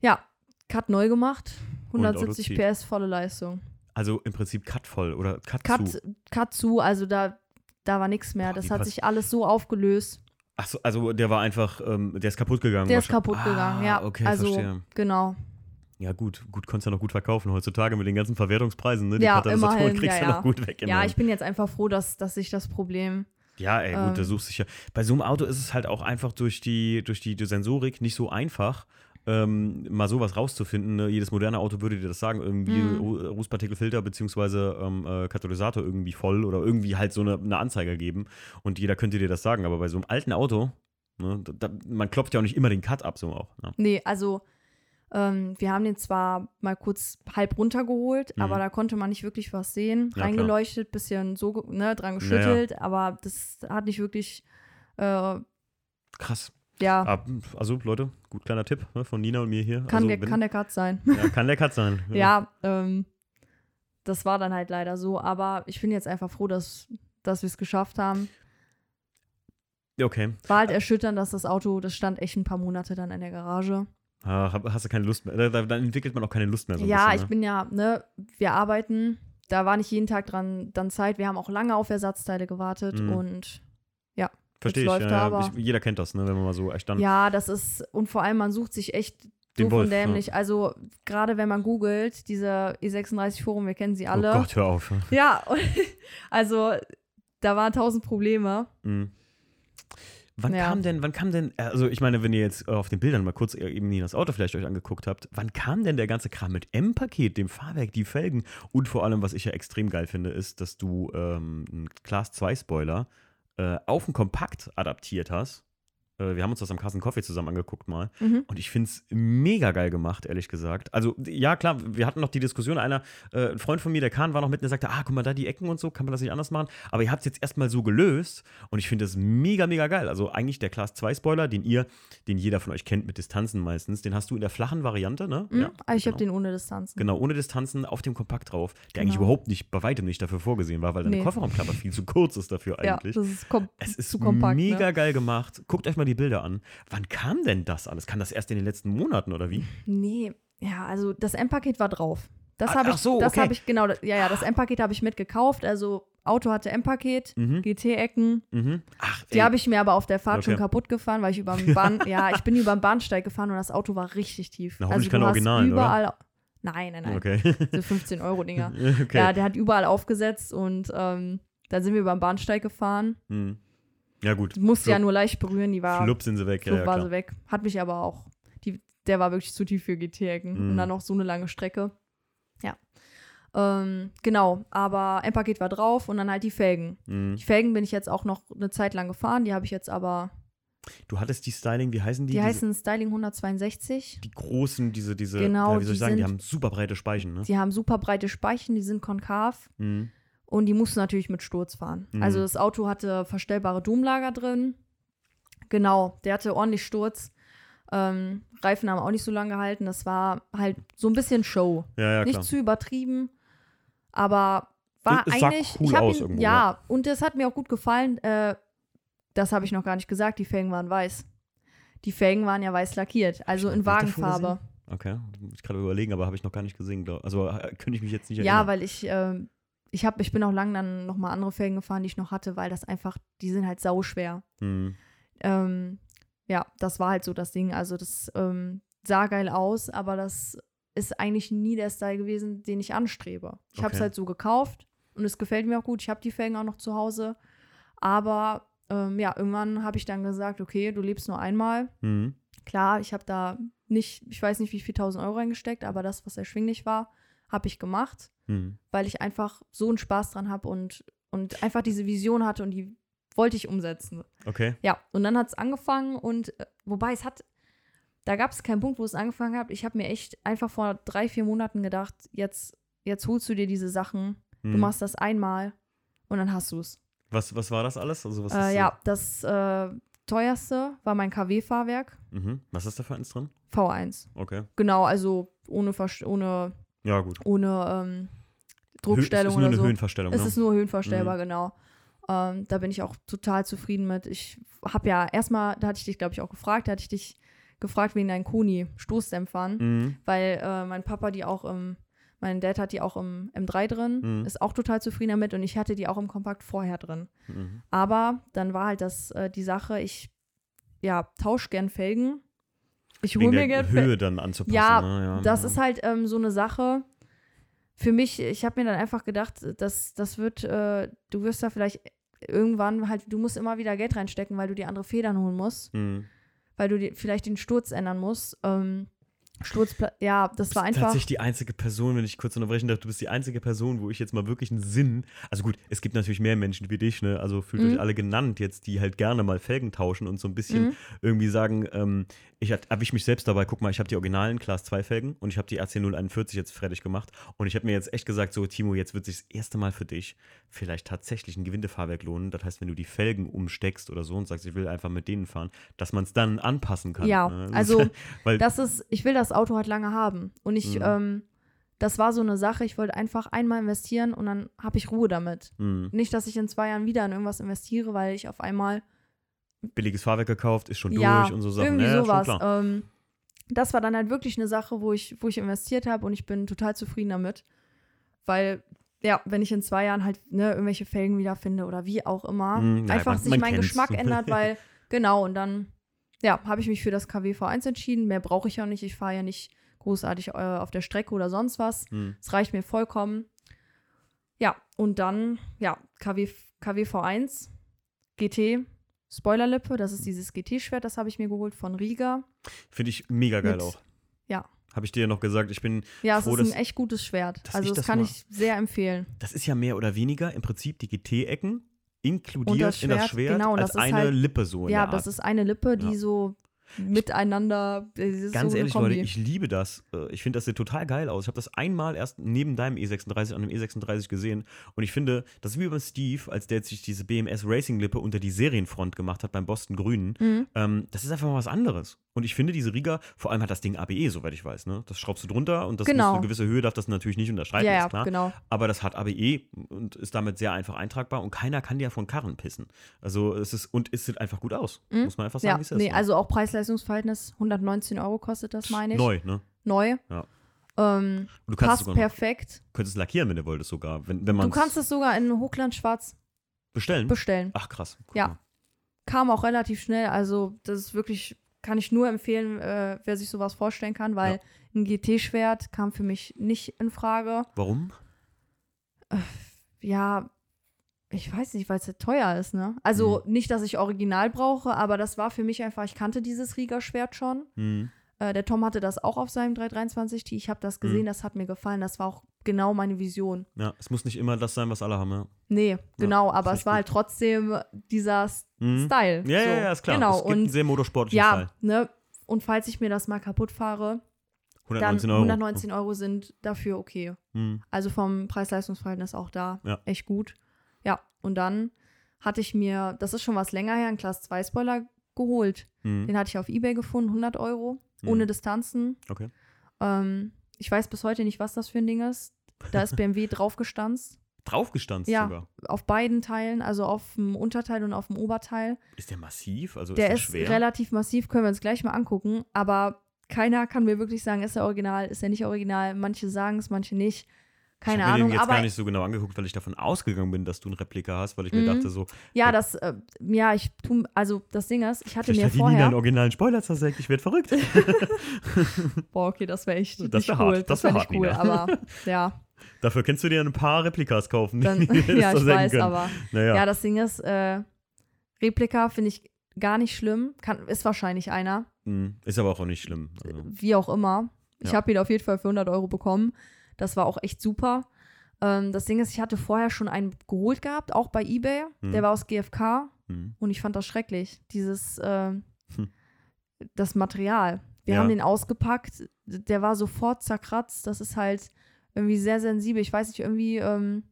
Ja, Cut neu gemacht, Und 170 Auto zieht. PS, volle Leistung. Also im Prinzip Cut voll oder Cut, Cut, zu. Cut zu, also da, da war nichts mehr. Boah, das hat pass- sich alles so aufgelöst. Achso, also der war einfach, ähm, der ist kaputt gegangen. Der ist kaputt gegangen, ah, ja. Okay, also, verstehe. genau. Ja, gut, gut, konntest ja noch gut verkaufen heutzutage mit den ganzen Verwertungspreisen, ne? Die Ja, Katalysatoren immerhin, kriegst ja, du ja. noch gut weg. Ja, ich bin jetzt einfach froh, dass, dass sich das Problem. Ja, ey, gut, da Ähm. suchst du dich ja. Bei so einem Auto ist es halt auch einfach durch die, durch die, die Sensorik nicht so einfach, ähm, mal sowas rauszufinden. Ne? Jedes moderne Auto würde dir das sagen, irgendwie Mhm. Ru- Rußpartikelfilter beziehungsweise ähm, äh, Katalysator irgendwie voll oder irgendwie halt so eine, eine Anzeige geben und jeder könnte dir das sagen. Aber bei so einem alten Auto, ne, da, da, man klopft ja auch nicht immer den Cut ab, so auch. Ne? Nee, also ähm, wir haben den zwar mal kurz halb runtergeholt, Mhm. aber da konnte man nicht wirklich was sehen. Ja, Reingeleuchtet, bisschen so ne, dran geschüttelt, aber das hat nicht wirklich, äh, Krass. ja, also Leute, gut kleiner Tipp ne, von Nina und mir hier. kann, also, der, wenn- kann der Cut sein. ja, kann der Cut sein. ja, ähm, das war dann halt leider so, aber ich bin jetzt einfach froh, dass, dass wir es geschafft haben. Ja, Okay. War halt erschütternd, dass das Auto, das stand echt ein paar Monate dann in der Garage. Hab- hast du keine Lust mehr. Da, da, dann entwickelt man auch keine Lust mehr so ja, bisschen, ich ne? bin ja, ne, wir arbeiten, da war nicht jeden Tag dran dann Zeit. Wir haben auch lange auf Ersatzteile gewartet Mhm. und Verstehe ich. läuft Ja, ja, aber. ich, jeder kennt das, ne, wenn man mal so erstanden. ja, das ist, und vor allem, man sucht sich echt Den Wolf, und dämlich. Also, gerade wenn man googelt, diese E36-Forum, wir kennen sie Oh alle. Gott, hör auf. Ja, und, also, da waren tausend Probleme. Mhm. Wann Ja. kam denn, wann kam denn, also ich meine, wenn ihr jetzt äh, auf den Bildern mal kurz eben nie das Auto vielleicht euch angeguckt habt, wann kam denn der ganze Kram mit M-Paket, dem Fahrwerk, die Felgen und vor allem, was ich ja extrem geil finde, ist, dass du ähm, einen Class 2 Spoiler äh, auf den Kompakt adaptiert hast. Äh, wir haben uns das am Carsten Coffee zusammen angeguckt mal. Mhm. Und ich finde es mega geil gemacht, ehrlich gesagt. Also, ja, klar, wir hatten noch die Diskussion, einer, äh, ein Freund von mir, der Kahn, war noch mit und der sagte, ah, guck mal, da die Ecken und so, kann man das nicht anders machen? Aber ihr habt es jetzt erstmal so gelöst und ich finde das mega, mega geil. Also, eigentlich der Class 2 Spoiler, den ihr, den jeder von euch kennt mit Distanzen meistens, den hast du in der flachen Variante, ne? Mhm. Ah, ich genau. habe den ohne Distanzen. Genau, ohne Distanzen auf dem Kompakt drauf, der eigentlich Genau. überhaupt nicht, bei weitem nicht dafür vorgesehen war, weil deine Nee. Kofferraumklappe viel zu kurz ist dafür Ja, eigentlich. das ist, kom Es ist zu kompakt. mega Ne? geil gemacht. Guckt euch mal die Bilder an. Wann kam denn das alles? Kann das erst in den letzten Monaten oder wie? Nee, ja, also das M-Paket war drauf. Das Ah, habe ich, so, das okay. habe ich, genau, ja, ja, das M-Paket habe ich mitgekauft. Also Auto hatte M-Paket, Mhm. GT-Ecken. Mhm. Die habe ich mir aber auf der Fahrt schon Okay. kaputt gefahren, weil ich über den Bahn, ja, ich bin über den Bahnsteig gefahren und das Auto war richtig tief. Na, also keine hast Originalen, oder? überall, Nein, nein, nein. Okay. So 15 Euro Dinger. okay. Ja, der hat überall aufgesetzt und ähm, dann sind wir über den Bahnsteig gefahren. Hm. Ja, gut. Die musste ja nur leicht berühren, die war Flupp sind sie weg. Ja, Flup ja, war klar. sie weg. Hat mich aber auch, die, der war wirklich zu tief für GT-Ecken. Mhm. Und dann noch so eine lange Strecke. Ja. Ähm, genau, aber M-Paket war drauf und dann halt die Felgen. Hm. Die Felgen bin ich jetzt auch noch eine Zeit lang gefahren. Die habe ich jetzt aber, Du hattest die Styling, wie heißen die? die, Diese- heißen Styling 162. die großen, diese, diese, Genau, ja, wie soll ich die sagen, die sind- haben super breite Speichen, ne? Die haben super breite Speichen, die sind konkav Mhm. Und die mussten natürlich mit Sturz fahren. Mhm. Also das Auto hatte verstellbare Domlager drin. Genau, der hatte ordentlich Sturz. Ähm, Reifen haben auch nicht so lange gehalten. Das war halt so ein bisschen Show. Ja, ja, nicht zu übertrieben, aber war Es sah eigentlich. cool ich aus ihn, irgendwo, ja, und das hat mir auch gut gefallen. Äh, das habe ich noch gar nicht gesagt. Die Felgen waren weiß. Die Felgen waren ja weiß lackiert, also in Wagenfarbe. Okay, ich gerade überlegen, aber habe ich noch gar nicht gesehen. Glaub. Also äh, könnte ich mich jetzt nicht Ja, erinnern. weil ich, ähm, ich habe, ich bin auch lang dann noch mal andere Felgen gefahren, die ich noch hatte, weil das einfach, die sind halt sauschwer. Hm. Ähm, ja, das war halt so das Ding. Also das ähm, sah geil aus, aber das ist eigentlich nie der Style gewesen, den ich anstrebe. Ich habe es Okay. halt so gekauft und es gefällt mir auch gut. Ich habe die Felgen auch noch zu Hause. Aber ähm, ja, irgendwann habe ich dann gesagt, okay, du lebst nur einmal. Hm. Klar, ich habe da nicht, ich weiß nicht, wie viel tausend Euro reingesteckt, aber das, was erschwinglich war, habe ich gemacht, Hm. weil ich einfach so einen Spaß dran habe und, und einfach diese Vision hatte und die wollte ich umsetzen. Okay. Ja, und dann hat es angefangen und äh, wobei es hat, da gab es keinen Punkt, wo es angefangen hat. Ich habe mir echt einfach vor drei, vier Monaten gedacht, jetzt, jetzt holst du dir diese Sachen, du Hm. machst das einmal und dann hast du es. Was, was war das alles? Also, was ist Äh, so- ja, das äh, teuerste war mein KW-Fahrwerk, Mhm. Was ist da für eins drin? V1. Okay. Genau, also ohne, Verst ohne, Ja, gut. ohne ähm, Hö- Druckstellung ist nur oder eine so. Höhenverstellung. Es ne? ist nur höhenverstellbar, genau. Ähm, da bin ich auch total zufrieden mit. Ich habe ja erstmal, da hatte ich dich, glaube ich, auch gefragt, da hatte ich dich gefragt wegen deinen Koni-Stoßdämpfern, Mhm. weil äh, mein Papa die auch im, mein Dad hat die auch im M3 drin, Mhm. ist auch total zufrieden damit und ich hatte die auch im Kompakt vorher drin. Mhm. Aber dann war halt das äh, die Sache, ich ja, tausche gern Felgen. Ich hole mir der gern Felgen. Höhe dann anzupassen. Ja, ne? ja Das ja. ist halt ähm, so eine Sache. Für mich, ich habe mir dann einfach gedacht, dass das wird, äh, du wirst da vielleicht irgendwann halt, du musst immer wieder Geld reinstecken, weil du die andere Federn holen musst, Mhm. weil du die, vielleicht den Sturz ändern musst. Ähm, Sturzpla ja, das war einfach. tatsächlich die einzige Person, wenn ich kurz unterbrechen darf, du bist die einzige Person, wo ich jetzt mal wirklich einen Sinn, also gut, es gibt natürlich mehr Menschen wie dich, ne, also fühlt Mhm. euch alle genannt jetzt, die halt gerne mal Felgen tauschen und so ein bisschen Mhm. irgendwie sagen, ähm, ich erwische mich selbst dabei, guck mal, ich habe die originalen Class 2 Felgen und ich habe die RC 041 jetzt fertig gemacht und ich habe mir jetzt echt gesagt, so Timo, jetzt wird sich das erste Mal für dich vielleicht tatsächlich ein Gewindefahrwerk lohnen, das heißt, wenn du die Felgen umsteckst oder so und sagst, ich will einfach mit denen fahren, dass man es dann anpassen kann. Ja, ne? Also weil, Das ist, ich will das Auto halt lange haben. Und ich, Mhm. ähm, das war so eine Sache, ich wollte einfach einmal investieren und dann habe ich Ruhe damit. mh. Nicht, dass ich in zwei Jahren wieder in irgendwas investiere, weil ich auf einmal billiges Fahrwerk gekauft, ist schon ja, durch und so Sachen. irgendwie ja, ja, sowas. Ähm, das war dann halt wirklich eine Sache, wo ich, wo ich investiert habe und ich bin total zufrieden damit. Weil, ja, wenn ich in zwei Jahren halt ne, irgendwelche Felgen wiederfinde oder wie auch immer, Hm, ja, einfach man- sich man mein. Geschmack ändert, weil, genau, und dann, ja, habe ich mich für das KW V1 entschieden. Mehr brauche ich ja nicht. Ich fahre ja nicht großartig äh, auf der Strecke oder sonst was. Hm. Es reicht mir vollkommen. Ja, und dann, ja, KW, KW V1, GT, Spoilerlippe, das ist dieses GT-Schwert, das habe ich mir geholt von Riga. Finde ich mega geil Mit- auch. ja. Habe ich dir ja noch gesagt, ich bin, Ja, es Froh, ist ein dass- echt gutes Schwert. Also das das kann mal- ich sehr empfehlen. das ist ja mehr oder weniger im Prinzip die GT-Ecken inkludiert das in das Schwert, Schwert genau, als das ist eine halt- Lippe so in ja, das ist eine Lippe, die Ja. so miteinander. Ganz so ehrlich, Kombi. Leute, ich liebe das. Äh, Ich finde, das sieht total geil aus. Ich habe das einmal erst neben deinem E36 an dem E36 gesehen. Und ich finde, das ist wie beim Steve, als der jetzt sich diese BMS Racing Lippe unter die Serienfront gemacht hat beim Boston Grünen. Mhm. Ähm, das ist einfach mal was anderes. Und ich finde, diese Riga, vor allem hat das Ding ABE, soweit ich weiß. Ne? Das schraubst du drunter und das Genau. eine gewisse Höhe darf das natürlich nicht unterschreiten, ja, ist klar. genau. Aber das hat ABE und ist damit sehr einfach eintragbar und keiner kann dir von Karren pissen. Also es ist, und es sieht einfach gut aus. Mhm. Muss man einfach sagen, Ja, wie es ist. nee, ne? also auch Preis-Leistungs-Verhältnis, 119 Euro kostet das, meine ich. Neu, ne? Neu. Ja. Ähm, du kannst es passt noch, perfekt. könntest es lackieren, wenn du wolltest sogar. Wenn, wenn Du kannst es sogar in Hochglanzschwarz bestellen. bestellen. Ach krass. Guck Ja. mal. Kam auch relativ schnell, also das ist wirklich, kann ich nur empfehlen, äh, wer sich sowas vorstellen kann, weil Ja. ein GT-Schwert kam für mich nicht in Frage. Warum? Ja, ich weiß nicht, weil es ja teuer ist, ne? Also Mhm. nicht, dass ich Original brauche, aber das war für mich einfach, ich kannte dieses Rieger-Schwert schon. Hm. Äh, der Tom hatte das auch auf seinem 323T. Ich habe das gesehen, Mhm. das hat mir gefallen. Das war auch genau meine Vision. Ja, es muss nicht immer das sein, was alle haben. Ja. Nee, genau, aber ist es war halt echt trotzdem dieser Mhm. Style. Ja, so. ja, ja, ist klar. Genau, es gibt und einen sehr motorsportlichen ja, Style. ne? Und falls ich mir das mal kaputt fahre, dann 119 Euro. 119 Euro sind dafür okay. Hm. Also vom Preis-Leistungs-Verhältnis auch da Ja. echt gut. Ja, und dann hatte ich mir, das ist schon was länger her, einen Class 2 Spoiler geholt. Hm. Den hatte ich auf Ebay gefunden, 100 Euro, Mhm. ohne Distanzen. Okay. Ähm, ich weiß bis heute nicht, was das für ein Ding ist. Da ist BMW draufgestanzt. Draufgestanzt Ja. sogar. Auf beiden Teilen, also auf dem Unterteil und auf dem Oberteil. Ist der massiv? Also Der ist der ist schwer? relativ massiv, können wir uns gleich mal angucken. Aber keiner kann mir wirklich sagen, ist er original, ist er nicht original. Manche sagen es, manche nicht. Keine ich habe mir Ahnung. den jetzt gar nicht so genau angeguckt, weil ich davon ausgegangen bin, dass du ein Replika hast, weil ich mir Mhm. dachte so, ja, das, äh, ja, ich tu, also das Ding ist, ich hatte mir hat vorher. einen originalen Spoiler zersägt, ich werde verrückt. Boah, okay, das wäre echt Das nicht wär cool. hart, Das das wär wäre hart, nicht cool, Nina. aber ja, Dafür kannst du dir ein paar Replikas kaufen. dann, ja, ich weiß, können. aber Naja. ja, das Ding ist, äh, Replika finde ich gar nicht schlimm. Kann, ist wahrscheinlich einer. Hm, Ist aber auch nicht schlimm. Also. wie auch immer. Ich Ja. habe ihn auf jeden Fall für 100 Euro bekommen. Das war auch echt super. Ähm, das Ding ist, ich hatte vorher schon einen geholt gehabt, auch bei eBay. Mhm. Der war aus GFK Hm. und ich fand das schrecklich. Dieses, äh, Hm. das Material. Wir Ja. haben den ausgepackt, der war sofort zerkratzt. Das ist halt irgendwie sehr sensibel. Ich weiß nicht, irgendwie ähm,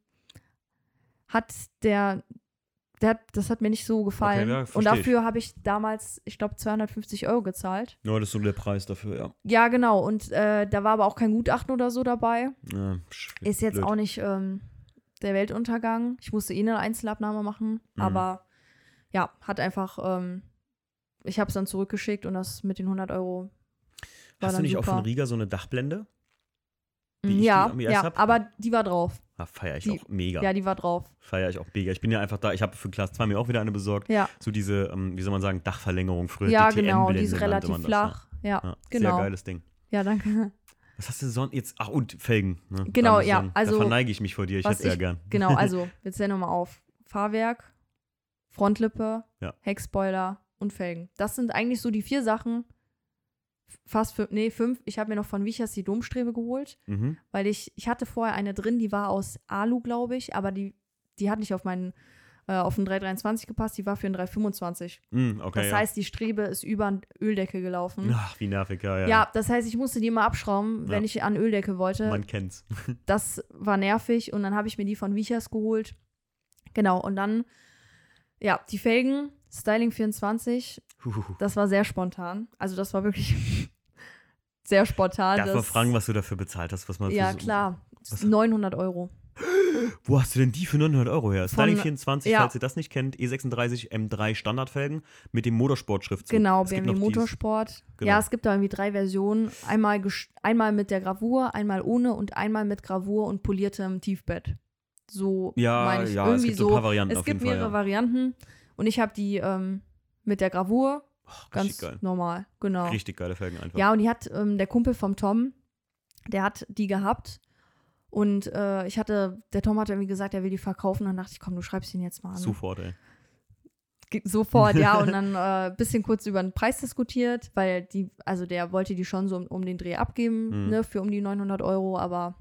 hat der hat, das hat mir nicht so gefallen. ja, und dafür habe ich damals, ich glaube, 250 Euro gezahlt. Ja, das ist so der Preis dafür, ja. Ja, genau. Und äh, da war aber auch kein Gutachten oder so dabei. ja Ist jetzt blöd. auch nicht ähm, der Weltuntergang. Ich musste eh eine Einzelabnahme machen. Mhm. Aber ja, hat einfach, ähm, ich habe es dann zurückgeschickt und das mit den 100 Euro war Hast du nicht auch super. von Riga so eine Dachblende? ja, ja, hab? aber die war drauf. Ah, feier ich Die- auch mega. Ja, die war drauf. Feier ich auch mega. Ich bin ja einfach da, ich habe für Class 2 mir auch wieder eine besorgt. Ja, So diese, ähm, wie soll man sagen, Dachverlängerung früher. ja DTM genau. Die ist relativ man das, flach. Ja, Ja. Ja, genau. Sehr geiles Ding. Ja, danke. Was hast du sonst jetzt? Ach, und Felgen. Ne? Genau, ja, sagen, also, Da verneige ich mich vor dir. Ich hätte sehr ich- gern. Genau, also, jetzt zähl nochmal auf. Fahrwerk, Frontlippe, Ja. Heckspoiler und Felgen. Das sind eigentlich so die vier Sachen. Fast fünf, nee, fünf. Ich habe mir noch von Wichers die Domstrebe geholt, Mhm. weil ich, ich hatte vorher eine drin, die war aus Alu, glaube ich, aber die, die hat nicht auf meinen, äh, auf den 323 gepasst, die war für einen 325. Mm, okay, Das ja. heißt, die Strebe ist über eine Öldecke gelaufen. Ach, wie nervig, ja, ja. Ja, das heißt, ich musste die immer abschrauben, wenn Ja. ich an Öldecke wollte. Man kennt's. Das war nervig und dann habe ich mir die von Wichers geholt. Genau, und dann, ja, die Felgen, Styling 24, Huhuhu. das war sehr spontan. Also, das war wirklich sehr spontan. Darf man fragen, was du dafür bezahlt hast? Was man Ja, so, klar. Was- 900 Euro. Wo hast du denn die für 900 Euro her? Styling Von- 24, ja. falls ihr das nicht kennt, E E36 M3 Standardfelgen mit dem Motorsport-Schriftzug. Genau, Es BMW Motorsport. Genau. Ja, es gibt da irgendwie drei Versionen. Einmal, einmal mit der Gravur, einmal ohne und einmal mit Gravur und poliertem Tiefbett. So Ja, meine ich. ja, es irgendwie gibt so ein paar Varianten Es gibt jeden Fall, mehrere ja. Varianten. Und ich habe die ähm, mit der Gravur. Ach, Ganz geil. normal, genau. Richtig geile Felgen einfach. Ja, und die hat ähm, der Kumpel vom Tom, der hat die gehabt. Und äh, ich hatte, der Tom hat irgendwie gesagt, er will die verkaufen. Dann dachte ich, komm, du schreibst ihn jetzt mal an. Sofort, ey. Sofort, ja. Und dann ein äh, bisschen kurz über den Preis diskutiert, weil die, also der wollte die schon so um, um den Dreh abgeben, Mhm. ne, für um die 900 Euro. Aber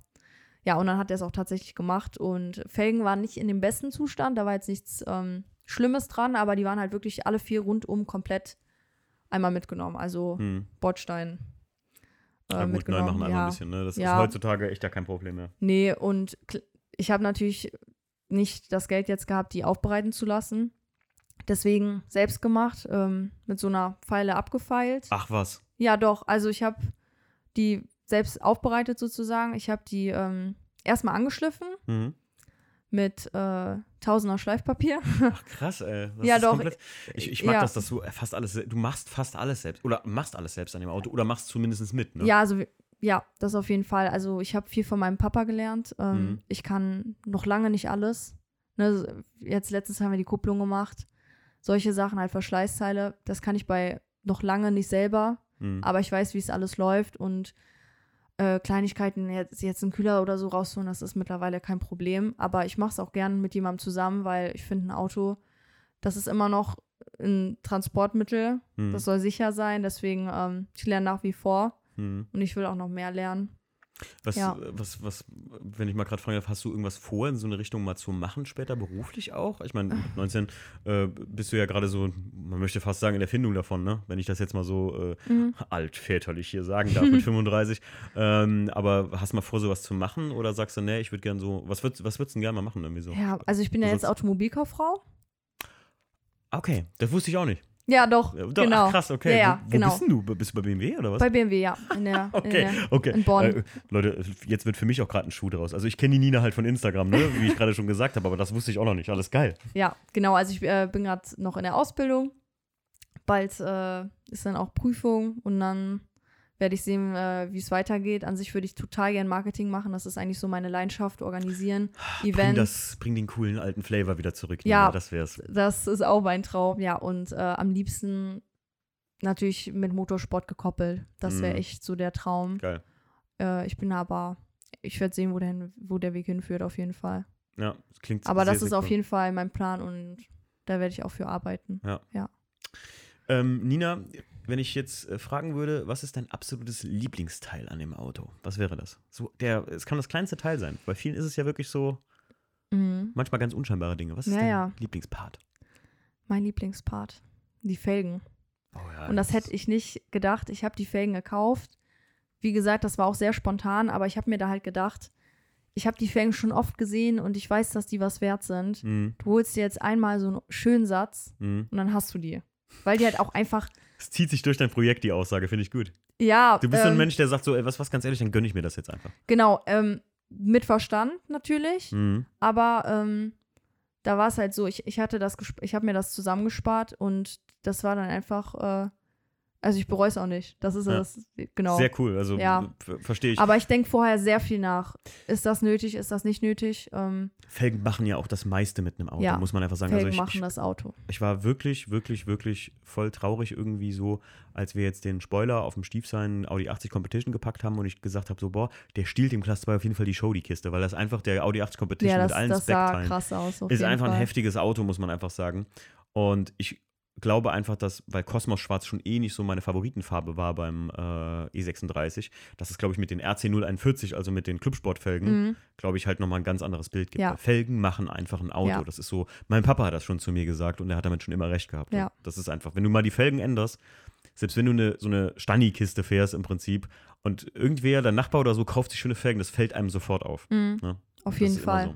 ja, und dann hat er es auch tatsächlich gemacht. Und Felgen waren nicht in dem besten Zustand, da war jetzt nichts ähm, Schlimmes dran, aber die waren halt wirklich alle vier rundum komplett einmal mitgenommen. Also Hm. Bordstein. Äh, Ja, gut, neu mitgenommen. machen einmal ja. ein bisschen, ne? Das Ja. ist heutzutage echt ja kein Problem mehr. Nee, und ich habe natürlich nicht das Geld jetzt gehabt, die aufbereiten zu lassen. Deswegen selbst gemacht, ähm, mit so einer Pfeile abgefeilt. Ach was. Ja, doch. Also ich habe die selbst aufbereitet sozusagen. Ich habe die ähm, erstmal angeschliffen Mhm. mit äh, Tausender Schleifpapier. Ach krass, ey. Das Ja, doch. komplett- Ich, ich mag Ja. das, dass du fast alles, du machst fast alles selbst. Oder machst alles selbst an dem Auto. Oder machst zumindest mit, ne? Ja, also ja, das auf jeden Fall. Also ich habe viel von meinem Papa gelernt. Ähm, Mhm. Ich kann noch lange nicht alles. Ne, jetzt letztens haben wir die Kupplung gemacht. Solche Sachen, halt Verschleißteile, das kann ich bei noch lange nicht selber. Mhm. Aber ich weiß, wie es alles läuft und äh, Kleinigkeiten, jetzt, jetzt einen Kühler oder so rausholen, das ist mittlerweile kein Problem. Aber ich mache es auch gern mit jemandem zusammen, weil ich finde, ein Auto, das ist immer noch ein Transportmittel. Mhm. Das soll sicher sein. Deswegen, ähm, ich lerne nach wie vor Mhm. und ich will auch noch mehr lernen. Was, Ja. was, was, wenn ich mal gerade fragen darf, hast du irgendwas vor, in so eine Richtung mal zu machen, später beruflich auch? Ich meine, mit 19 äh, bist du ja gerade so, man möchte fast sagen, in der Findung davon, ne? Wenn ich das jetzt mal so äh, Mhm. altväterlich hier sagen darf mit 35. Ähm, aber hast du mal vor, sowas zu machen? Oder sagst du, nee, ich würde gern so, was würdest, was würdest du denn gerne mal machen? Irgendwie so? Ja, also ich bin ja Du jetzt Automobilkauffrau. Okay, das wusste ich auch nicht. Ja, doch, Ja, doch, genau. Ach, krass, okay. Ja, ja, wo, wo genau. bist denn du? Bist du bei BMW oder was? Bei BMW, ja. In der, in Okay, der, okay. in Bonn. Äh, Leute, jetzt wird für mich auch gerade ein Schuh draus. Also ich kenne die Nina halt von Instagram, ne? wie ich gerade schon gesagt habe, aber das wusste ich auch noch nicht. Alles geil. Ja, genau. Also ich äh, bin gerade noch in der Ausbildung. Bald äh, ist dann auch Prüfung und dann werde ich sehen, äh, wie es weitergeht. An sich würde ich total gern Marketing machen. Das ist eigentlich so meine Leidenschaft, organisieren, Bring, Events. das, bring den coolen alten Flavor wieder zurück. Ja. Nina, das wär's. Das ist auch mein Traum, ja. Und äh, am liebsten natürlich mit Motorsport gekoppelt. Das wäre Mhm. echt so der Traum. Geil. Äh, ich bin aber, ich werde sehen, wo der, wo der Weg hinführt, auf jeden Fall. Ja, das klingt Aber sehr, das sehr ist auf cool. jeden Fall mein Plan und da werde ich auch für arbeiten. Ähm, Nina, wenn ich jetzt äh, fragen würde, was ist dein absolutes Lieblingsteil an dem Auto? Was wäre das? So, der, es kann das kleinste Teil sein. Bei vielen ist es ja wirklich so, Mhm. manchmal ganz unscheinbare Dinge. Was ist Ja, dein ja. Lieblingspart? Mein Lieblingspart. Die Felgen. Oh, ja, Und das hätte ich nicht gedacht. Ich habe die Felgen gekauft. Wie gesagt, das war auch sehr spontan, aber ich habe mir da halt gedacht, ich habe die Felgen schon oft gesehen und ich weiß, dass die was wert sind. Mhm. Du holst dir jetzt einmal so einen schönen Satz Mhm. und dann hast du die. Weil die halt auch einfach, Es zieht sich durch dein Projekt, die Aussage, finde ich gut. ja. Du bist so ein ähm, Mensch, der sagt so, ey, was, was ganz ehrlich, dann gönne ich mir das jetzt einfach. Genau, ähm, mit Verstand natürlich, Mhm. aber ähm, da war es halt so, ich, ich hatte das, ich habe mir das zusammengespart und das war dann einfach, äh, also ich bereue es auch nicht. Das ist Ja. das, genau. Sehr cool, also Ja. ver- verstehe ich. Aber ich denke vorher sehr viel nach. Ist das nötig? Ist das nicht nötig? Ähm, Felgen machen ja auch das meiste mit einem Auto, Ja, muss man einfach sagen. Felgen also ich, machen das Auto. ich war wirklich, wirklich, wirklich voll traurig irgendwie so, als wir jetzt den Spoiler auf dem Stiefsein Audi 80 Competition gepackt haben und ich gesagt habe so, boah, der stiehlt dem Class 2 auf jeden Fall die Show, die Kiste, weil das einfach der Audi 80 Competition Ja, mit das, allen das sah Speckteilen krass aus. Ist einfach Fall. ein heftiges Auto, muss man einfach sagen. Und ich glaube einfach, dass, weil Cosmos Schwarz schon eh nicht so meine Favoritenfarbe war beim äh, E36, dass es, glaube ich, mit den RC041, also mit den Clubsportfelgen, Mhm. glaube ich, halt nochmal ein ganz anderes Bild gibt. Ja. Felgen machen einfach ein Auto. Ja. Das ist so, mein Papa hat das schon zu mir gesagt und er hat damit schon immer recht gehabt. Ja. Das ist einfach, wenn du mal die Felgen änderst, selbst wenn du eine, so eine Stani-Kiste fährst im Prinzip und irgendwer, dein Nachbar oder so, kauft sich schöne Felgen, das fällt einem sofort auf. Mhm. Ja, Auf jeden Fall. so.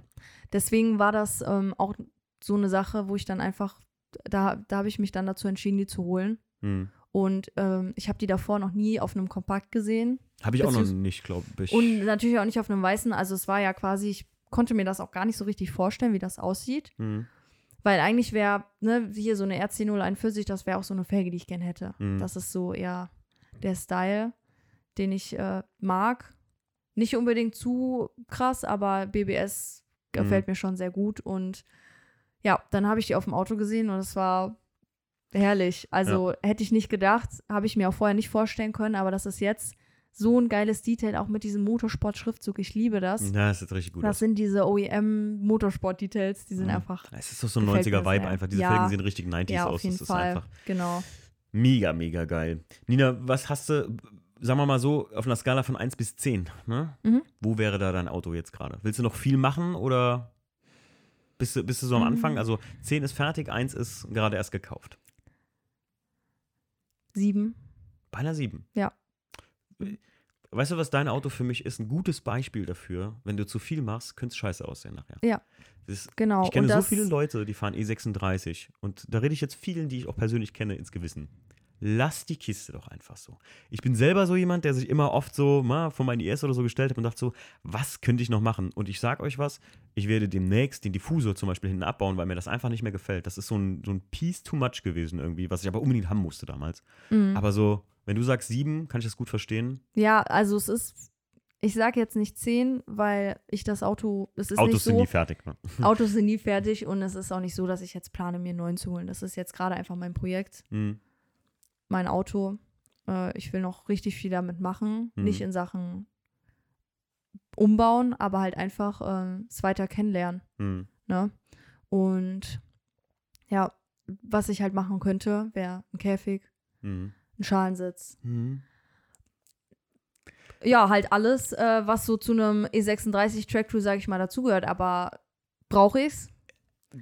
Deswegen war das ähm, auch so eine Sache, wo ich dann einfach, da, da habe ich mich dann dazu entschieden, die zu holen. Hm. Und ähm, ich habe die davor noch nie auf einem Kompakt gesehen. Habe ich auch noch nicht, glaube ich. Und natürlich auch nicht auf einem weißen. Also es war ja quasi, ich konnte mir das auch gar nicht so richtig vorstellen, wie das aussieht. Hm. Weil eigentlich wäre, ne, hier so eine RC041, das wäre auch so eine Felge, die ich gern hätte. Mhm. Das ist so eher der Style, den ich äh, mag. Nicht unbedingt zu krass, aber BBS gefällt mir schon sehr gut. Und ja, dann habe ich die auf dem Auto gesehen und es war herrlich. Also hätte ich nicht gedacht, habe ich mir auch vorher nicht vorstellen können, aber das ist jetzt so ein geiles Detail, auch mit diesem Motorsport-Schriftzug. Ich liebe das. Ja, das sieht richtig gut Das aus. sind diese OEM-Motorsport-Details, die sind Mhm. einfach. Es ist doch so ein gefällt mir 90er-Vibe sehr. einfach. Diese Ja. Felgen sehen richtig 90s Ja, aus. auf jeden das ist Fall. einfach Genau. mega, mega geil. Nina, was hast du, sagen wir mal so, auf einer Skala von 1 bis 10, ne? Mhm. Wo wäre da dein Auto jetzt gerade? Willst du noch viel machen oder bist du, bist du so am Mhm. Anfang? Also 10 ist fertig, 1 ist gerade erst gekauft. Sieben. Bei einer 7. Ja. Weißt du, was dein Auto für mich ist? Ein gutes Beispiel dafür. Wenn du zu viel machst, könnte es scheiße aussehen nachher. Ja. Ist, Genau. ich kenne so viele Leute, die fahren E36 und da rede ich jetzt vielen, die ich auch persönlich kenne, ins Gewissen. Lass die Kiste doch einfach so. Ich bin selber so jemand, der sich immer oft so mal vor meinen IS oder so gestellt hat und dachte so, was könnte ich noch machen? Und ich sag euch was, ich werde demnächst den Diffusor zum Beispiel hinten abbauen, weil mir das einfach nicht mehr gefällt. Das ist so ein, so ein Piece too much gewesen irgendwie, was ich aber unbedingt haben musste damals. Mhm. Aber so, wenn du sagst sieben, kann ich das gut verstehen. Ja, also es ist, ich sage jetzt nicht zehn, weil ich das Auto, es ist Autos nicht sind so, nie fertig. Ne? Autos sind nie fertig und es ist auch nicht so, dass ich jetzt plane, mir neuen zu holen. Das ist jetzt gerade einfach mein Projekt, Mhm. Mein Auto. Äh, ich will noch richtig viel damit machen, Mhm. nicht in Sachen umbauen, aber halt einfach äh, es weiter kennenlernen. Mhm. Ne? Und ja, was ich halt machen könnte, wäre ein Käfig, Mhm. ein Schalensitz. Mhm. Ja, halt alles, äh, was so zu einem E36 Track-Crew, sage ich mal, dazugehört. Aber brauche ich's?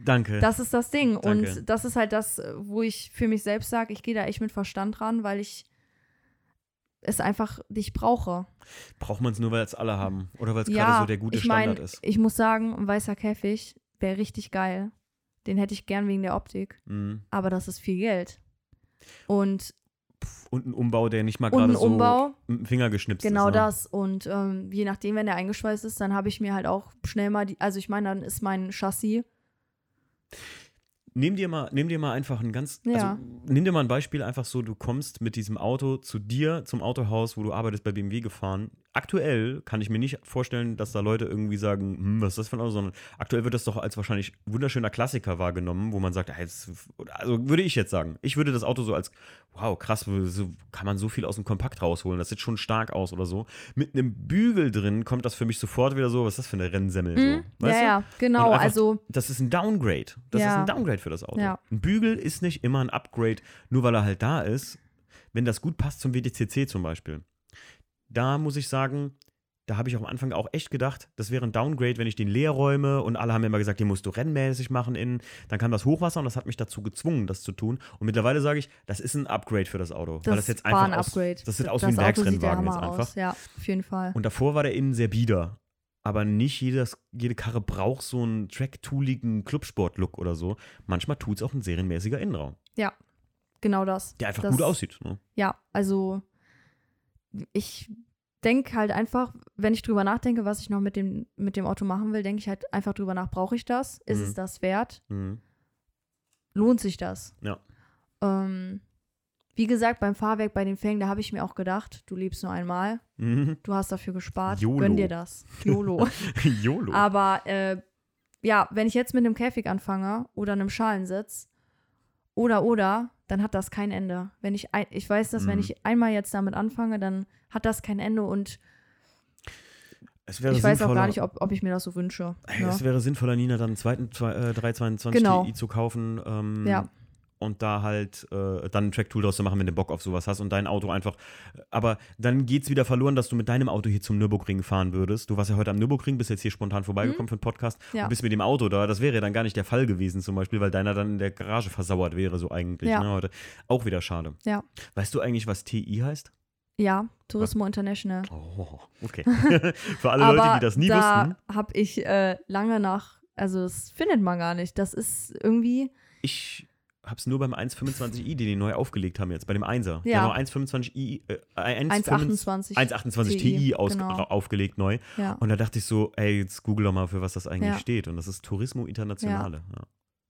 Danke. Das ist das Ding. Danke. Und das ist halt das, wo ich für mich selbst sage, ich gehe da echt mit Verstand ran, weil ich es einfach nicht brauche. Braucht man es nur, weil es alle haben? Oder weil es gerade Ja, so der gute ich mein, Standard ist? ich muss sagen, ein weißer Käfig wäre richtig geil. Den hätte ich gern wegen der Optik. Mhm. Aber das ist viel Geld. Und, Und ein Umbau, der nicht mal gerade so Umbau, mit dem Finger geschnipst genau ist. ne? das. Und ähm, je nachdem, wenn der eingeschweißt ist, dann habe ich mir halt auch schnell mal die, also ich meine, dann ist mein Chassis Nimm dir mal, nimm dir mal einfach ein ganz, Ja. also nimm dir mal ein Beispiel einfach so, du kommst mit diesem Auto zu dir zum Autohaus, wo du arbeitest bei BMW gefahren. Aktuell kann ich mir nicht vorstellen, dass da Leute irgendwie sagen, hm, was ist das für ein Auto, sondern aktuell wird das doch als wahrscheinlich wunderschöner Klassiker wahrgenommen, wo man sagt, ah, jetzt, also würde ich jetzt sagen, ich würde das Auto so als, wow, krass, so kann man so viel aus dem Kompakt rausholen, das sieht schon stark aus oder so. Mit einem Bügel drin kommt das für mich sofort wieder so, was ist das für eine Rennsemmel? Mhm. So, weißt ja, ja, genau. Einfach- Also, Das ist ein Downgrade. Das Ja. ist ein Downgrade für das Auto. Ja. Ein Bügel ist nicht immer ein Upgrade, nur weil er halt da ist. Wenn das gut passt zum WTCC zum Beispiel. Da muss ich sagen, da habe ich auch am Anfang auch echt gedacht, das wäre ein Downgrade, wenn ich den leer räume und alle haben mir immer gesagt, den musst du rennmäßig machen innen. Dann kam das Hochwasser und das hat mich dazu gezwungen, das zu tun. Und mittlerweile sage ich, das ist ein Upgrade für das Auto. das, weil das jetzt war einfach ein aus, Upgrade. Das sieht aus wie ein Werksrennwagen jetzt einfach. Aus. Ja, auf jeden Fall. Und davor war der innen sehr bieder. Aber nicht jedes, jede Karre braucht so einen track-tooligen Clubsport-Look oder so. Manchmal tut es auch ein serienmäßiger Innenraum, genau das. der einfach Das- gut aussieht. Ne? Ja, also ich denke halt einfach, wenn ich drüber nachdenke, was ich noch mit dem, mit dem Auto machen will, denke ich halt einfach drüber nach, brauche ich das? Ist Mhm. es das wert? Mhm. Lohnt sich das? Ja. Ähm, wie gesagt, beim Fahrwerk, bei den Felgen, da habe ich mir auch gedacht, du lebst nur einmal, Mhm. du hast dafür gespart, YOLO. gönn dir das. YOLO. YOLO. Aber äh, ja, wenn ich jetzt mit einem Käfig anfange oder einem Schalensitz oder oder, dann hat das kein Ende. Wenn ich ein, ich weiß, dass wenn Mhm. ich einmal jetzt damit anfange, dann hat das kein Ende und ich weiß auch gar nicht, ob, ob ich mir das so wünsche. Ey, ne? Es wäre sinnvoller, Nina, dann einen zweiten zwei- äh, 322 Genau. Ti zu kaufen. Ähm, Ja. Und da halt äh, dann ein Track-Tool draus zu machen, wenn du Bock auf sowas hast und dein Auto einfach. Aber dann geht es wieder verloren, dass du mit deinem Auto hier zum Nürburgring fahren würdest. Du warst ja heute am Nürburgring, bist jetzt hier spontan vorbeigekommen für den Podcast Mhm. Ja. und bist mit dem Auto da. Das wäre ja dann gar nicht der Fall gewesen, zum Beispiel, weil deiner dann in der Garage versauert wäre, so eigentlich. Ja. Ne, heute. Auch wieder schade. Ja. Weißt du eigentlich, was TI heißt? Ja, Turismo International. Oh, okay. für alle Leute, die das nie da wussten. habe ich äh, lange nach, also das findet man gar nicht. Das ist irgendwie, Ich hab's nur beim 1.25i, die die neu aufgelegt haben jetzt, bei dem 1er. Die Ja. haben noch 1.25i, äh, 1.25 1,28. 1.28 Ti aus, genau. ra- aufgelegt neu. Ja. Und da dachte ich so, ey, jetzt google doch mal, für was das eigentlich Ja. steht. Und das ist Turismo Internationale. Ja.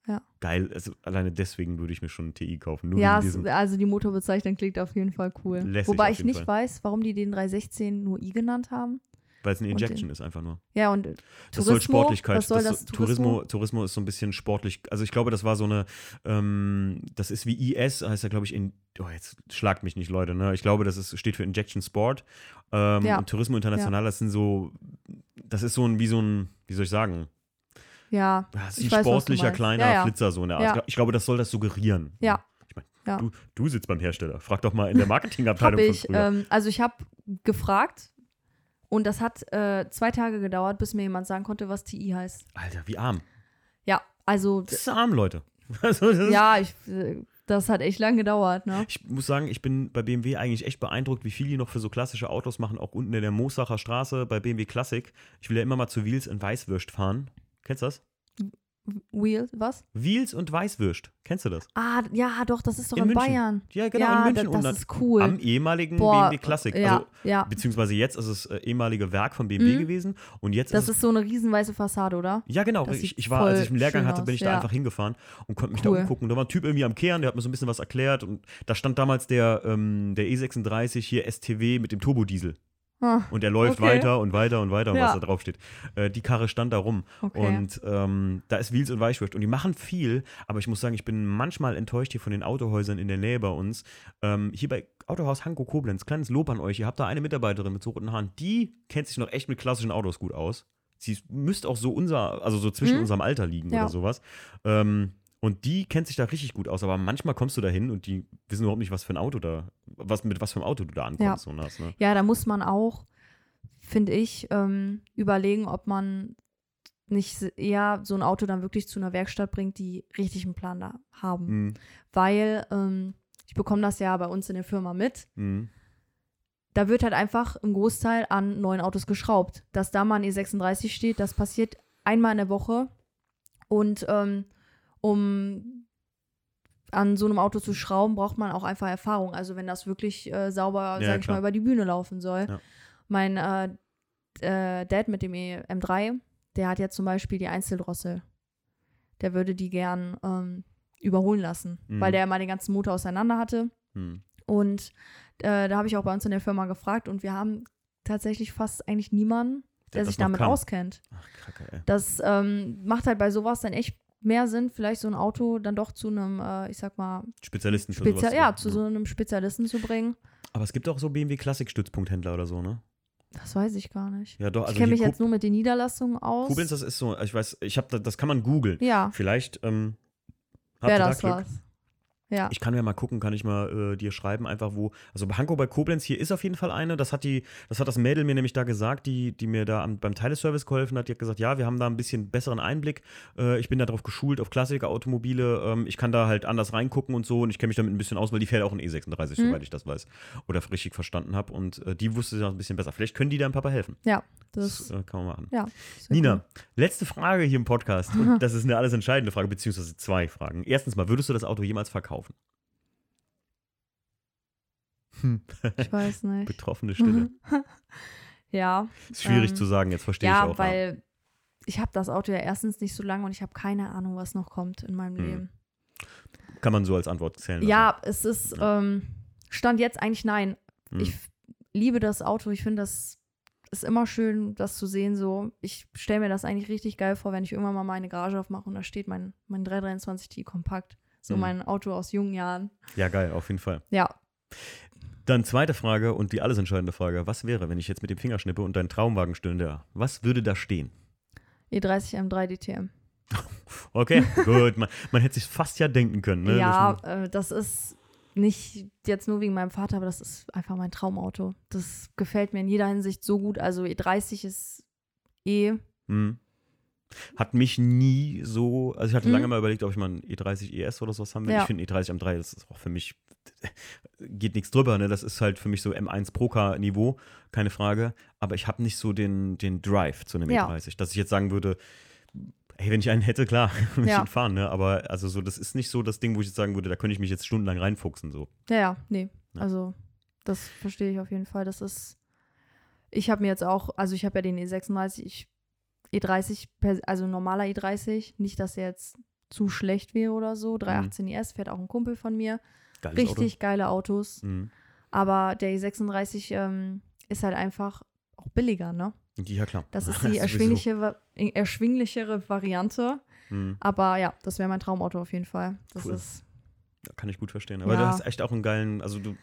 Ja. Geil, also alleine deswegen würde ich mir schon ein TI kaufen. Nur Ja, es, also die Motorbezeichnung klingt auf jeden Fall cool. Lässig Wobei ich nicht Fall. weiß, warum die den 316 nur i genannt haben. Weil es eine Injection ist einfach nur. Ja, und Das soll Sportlichkeit. was soll das, Tourismo, Tourismo ist so ein bisschen sportlich. Also ich glaube, das war so eine, ähm, das ist wie IS, heißt ja, glaube ich, in, oh, jetzt schlagt mich nicht, Leute, ne? Ich glaube, das ist, steht für Injection Sport. Ähm, Ja. Und Tourismo International, das sind so, das ist so ein, wie so ein, wie soll ich sagen, Ja, das ist Ich ein weiß, sportlicher kleiner Ja, ja. Flitzer, so eine Art. Ja. Ich glaube, das soll das suggerieren. Ja. Ich meine, Ja. Du, du sitzt beim Hersteller. Frag doch mal in der Marketingabteilung von ich. früher. Ähm, also ich habe gefragt und das hat äh, zwei Tage gedauert, bis mir jemand sagen konnte, was TI heißt. Alter, wie arm. Ja, also Das ist arm, Leute. Also, ja, ich, äh, das hat echt lang gedauert, ne? Ich muss sagen, ich bin bei BMW eigentlich echt beeindruckt, wie viel die noch für so klassische Autos machen, auch unten in der Moosacher Straße bei BMW Classic. Ich will ja immer mal zu Wheels und Weißwürst fahren. Kennst du das? Wheel, was? Wheels und Weißwürst. Kennst du das? Ah, ja, doch, das ist doch In in. Bayern. Ja, genau, ja, in München. das dann ist cool. Am ehemaligen Boah, BMW Classic. ja, Also, ja. beziehungsweise jetzt ist es äh, ehemalige Werk von BMW Mhm. gewesen. Und jetzt Das ist ist so eine riesenweiße Fassade, oder? Ja, genau. Das Ich, ich war, als ich einen Lehrgang hatte, bin aus, ich da ja. einfach hingefahren und konnte mich Cool. da umgucken. Da war ein Typ irgendwie am Kehren, der hat mir so ein bisschen was erklärt. Und da stand damals der, ähm, der E36 hier STW mit dem Turbodiesel. Ah, Und er läuft Okay. weiter und weiter und weiter, Ja. was da drauf steht. Äh, die Karre stand da rum. okay. Und ähm, da ist Wheels und Weichwürst. Und die machen viel, aber ich muss sagen, ich bin manchmal enttäuscht hier von den Autohäusern in der Nähe bei uns. Ähm, hier bei Autohaus Hanko Koblenz, kleines Lob an euch. Ihr habt da eine Mitarbeiterin mit so roten Haaren, die kennt sich noch echt mit klassischen Autos gut aus. Sie müsste auch so unser, also so zwischen Mhm. unserem Alter liegen Ja. oder sowas. Ähm, und die kennt sich da richtig gut aus, aber manchmal kommst du da hin und die wissen überhaupt nicht, was für ein Auto da, was, mit was für einem Auto du da ankommst. Und das, ne? Ja, da muss man auch, finde ich, ähm, überlegen, ob man nicht eher so ein Auto dann wirklich zu einer Werkstatt bringt, die richtig einen Plan da haben. Mhm. Weil ähm, ich bekomme das ja bei uns in der Firma mit. Mhm. Da wird halt einfach im Großteil an neuen Autos geschraubt. Dass da mal ein E36 steht, das passiert einmal in der Woche. Und ähm, um an so einem Auto zu schrauben, braucht man auch einfach Erfahrung. Also wenn das wirklich äh, sauber, Ja, sag ich klar. mal, über die Bühne laufen soll. Ja. Mein äh, äh, Dad mit dem E- M3, der hat jetzt zum Beispiel die Einzeldrossel. Der würde die gern ähm, überholen lassen, Mhm. weil der mal den ganzen Motor auseinander hatte. Mhm. Und äh, da habe ich auch bei uns in der Firma gefragt und wir haben tatsächlich fast eigentlich niemanden, der das sich damit kann. auskennt. Ach, Kacke, ey. Das ähm, macht halt bei sowas dann echt mehr Sinn, vielleicht so ein Auto dann doch zu einem, äh, ich sag mal, Spezialisten für Spezia sowas. ja, zu so einem Spezialisten zu bringen. Aber es gibt auch so BMW Klassik-Stützpunkthändler oder so, ne? Das weiß ich gar nicht. Ja, doch. Also ich kenne mich hier jetzt nur mit den Niederlassungen aus. Koblenz, das ist so, ich weiß, ich habe da, das kann man googeln. ja, Vielleicht ähm, habt wäre ihr da das Glück. was. Ja. Ich kann ja mal gucken, kann ich mal äh, dir schreiben, einfach wo. Also bei Hanko bei Koblenz hier ist auf jeden Fall eine. Das hat die, das hat das Mädel mir nämlich da gesagt, die, die mir da am, beim Teileservice geholfen hat. Die hat gesagt, ja, wir haben da ein bisschen besseren Einblick. Äh, ich bin da drauf geschult auf Klassiker-Automobile. Ähm, ich kann da halt anders reingucken und so und ich kenne mich damit ein bisschen aus, weil die fährt auch ein E36, Mhm. soweit ich das weiß. Oder richtig verstanden habe. Und äh, die wusste ja ein bisschen besser. Vielleicht können die deinem Papa helfen. ja, Das, das, äh, kann man machen. ja Nina, cool. letzte Frage hier im Podcast. Und das ist eine alles entscheidende Frage, beziehungsweise zwei Fragen. Erstens mal, würdest du das Auto jemals verkaufen? Hm. Ich weiß nicht. Betroffene Stille. ja, Ist schwierig Ähm, zu sagen, jetzt verstehe ja, ich auch. weil ich habe das Auto ja erstens nicht so lange und ich habe keine Ahnung, was noch kommt in meinem Hm. Leben. Kann man so als Antwort zählen lassen. Ja, es ist, ähm, stand jetzt eigentlich nein. Hm. Ich liebe das Auto. Ich finde, das ist immer schön, das zu sehen. So, ich stelle mir das eigentlich richtig geil vor, wenn ich irgendwann mal meine Garage aufmache und da steht mein, mein 323T kompakt. So Hm. mein Auto aus jungen Jahren. ja, geil, auf jeden Fall. Ja, Dann zweite Frage und die alles entscheidende Frage. Was wäre, wenn ich jetzt mit dem Finger schnippe und dein Traumwagen stünde? Was würde da stehen? E30 M3 DTM. Okay, gut. Man, man hätte sich fast ja denken können. Ne? ja, Das- äh, das ist nicht jetzt nur wegen meinem Vater, aber das ist einfach mein Traumauto. Das gefällt mir in jeder Hinsicht so gut. Also E30 ist eh Hm. Hat mich nie so, also ich hatte Mhm. lange mal überlegt, ob ich mal ein E30 ES oder sowas haben will. Ja. Ich finde E30 M3, das ist auch für mich, geht nichts drüber, ne? Das ist halt für mich so M1 Pro-Car-Niveau, keine Frage. Aber ich habe nicht so den, den Drive zu einem Ja. E30, dass ich jetzt sagen würde, hey, wenn ich einen hätte, klar, würde ich Ja. ihn fahren, ne? Aber also so, das ist nicht so das Ding, wo ich jetzt sagen würde, da könnte ich mich jetzt stundenlang reinfuchsen, so. Ja, ja, nee. Ja. Also, das verstehe ich auf jeden Fall. Das ist. Ich habe mir jetzt auch, also ich habe ja den E36, ich, E30, per- also normaler E30, nicht, dass er jetzt zu schlecht wäre oder so. 318 ES fährt auch ein Kumpel von mir. Geiles Richtig geile Autos. Auto. Mhm. Aber der E36 ähm, ist halt einfach auch billiger, ne? Ja, klar. Das ist die erschwingliche, erschwinglichere Variante. Mhm. Aber ja, das wäre mein Traumauto auf jeden Fall. Das Cool. ist. Kann ich gut verstehen. Aber Ja. du hast echt auch einen geilen, also du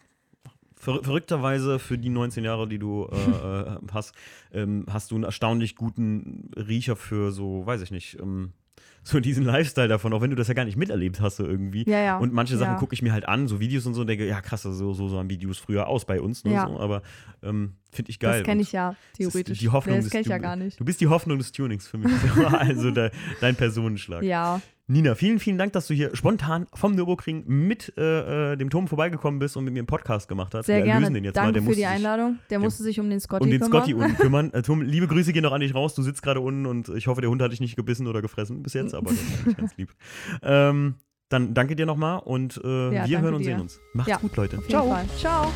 ver verrückterweise für die 19 Jahre, die du äh, äh, hast, ähm, hast du einen erstaunlich guten Riecher für so, weiß ich nicht, ähm, so diesen Lifestyle davon, auch wenn du das ja gar nicht miterlebt hast, so irgendwie. Ja, ja. Und manche Sachen ja. gucke ich mir halt an, so Videos und so, und denke, ja krass, so, so sahen Videos früher aus bei uns, ne, so, aber ähm, finde ich geil. Das kenne ich ja, das theoretisch. Die Hoffnung das des- kenne ich ja gar nicht. Du bist die Hoffnung des Tunings für mich. also de, dein Personenschlag. Ja, Nina, vielen, vielen Dank, dass du hier spontan vom Nürburgring mit äh, äh, dem Tom vorbeigekommen bist und mit mir einen Podcast gemacht hast. sehr Wir gerne. den jetzt mal. Danke Der für die Einladung. Der musste sich um den Scotty um den kümmern. Scotty unten kümmern. Äh, Tom, liebe Grüße gehen noch an dich raus. Du sitzt gerade unten und ich hoffe, der Hund hat dich nicht gebissen oder gefressen bis jetzt, aber das ist eigentlich ganz lieb. Ähm, dann danke dir nochmal und äh, Ja, wir hören und dir. sehen uns. Macht's Ja, gut, Leute. Jeden Fall. Ciao.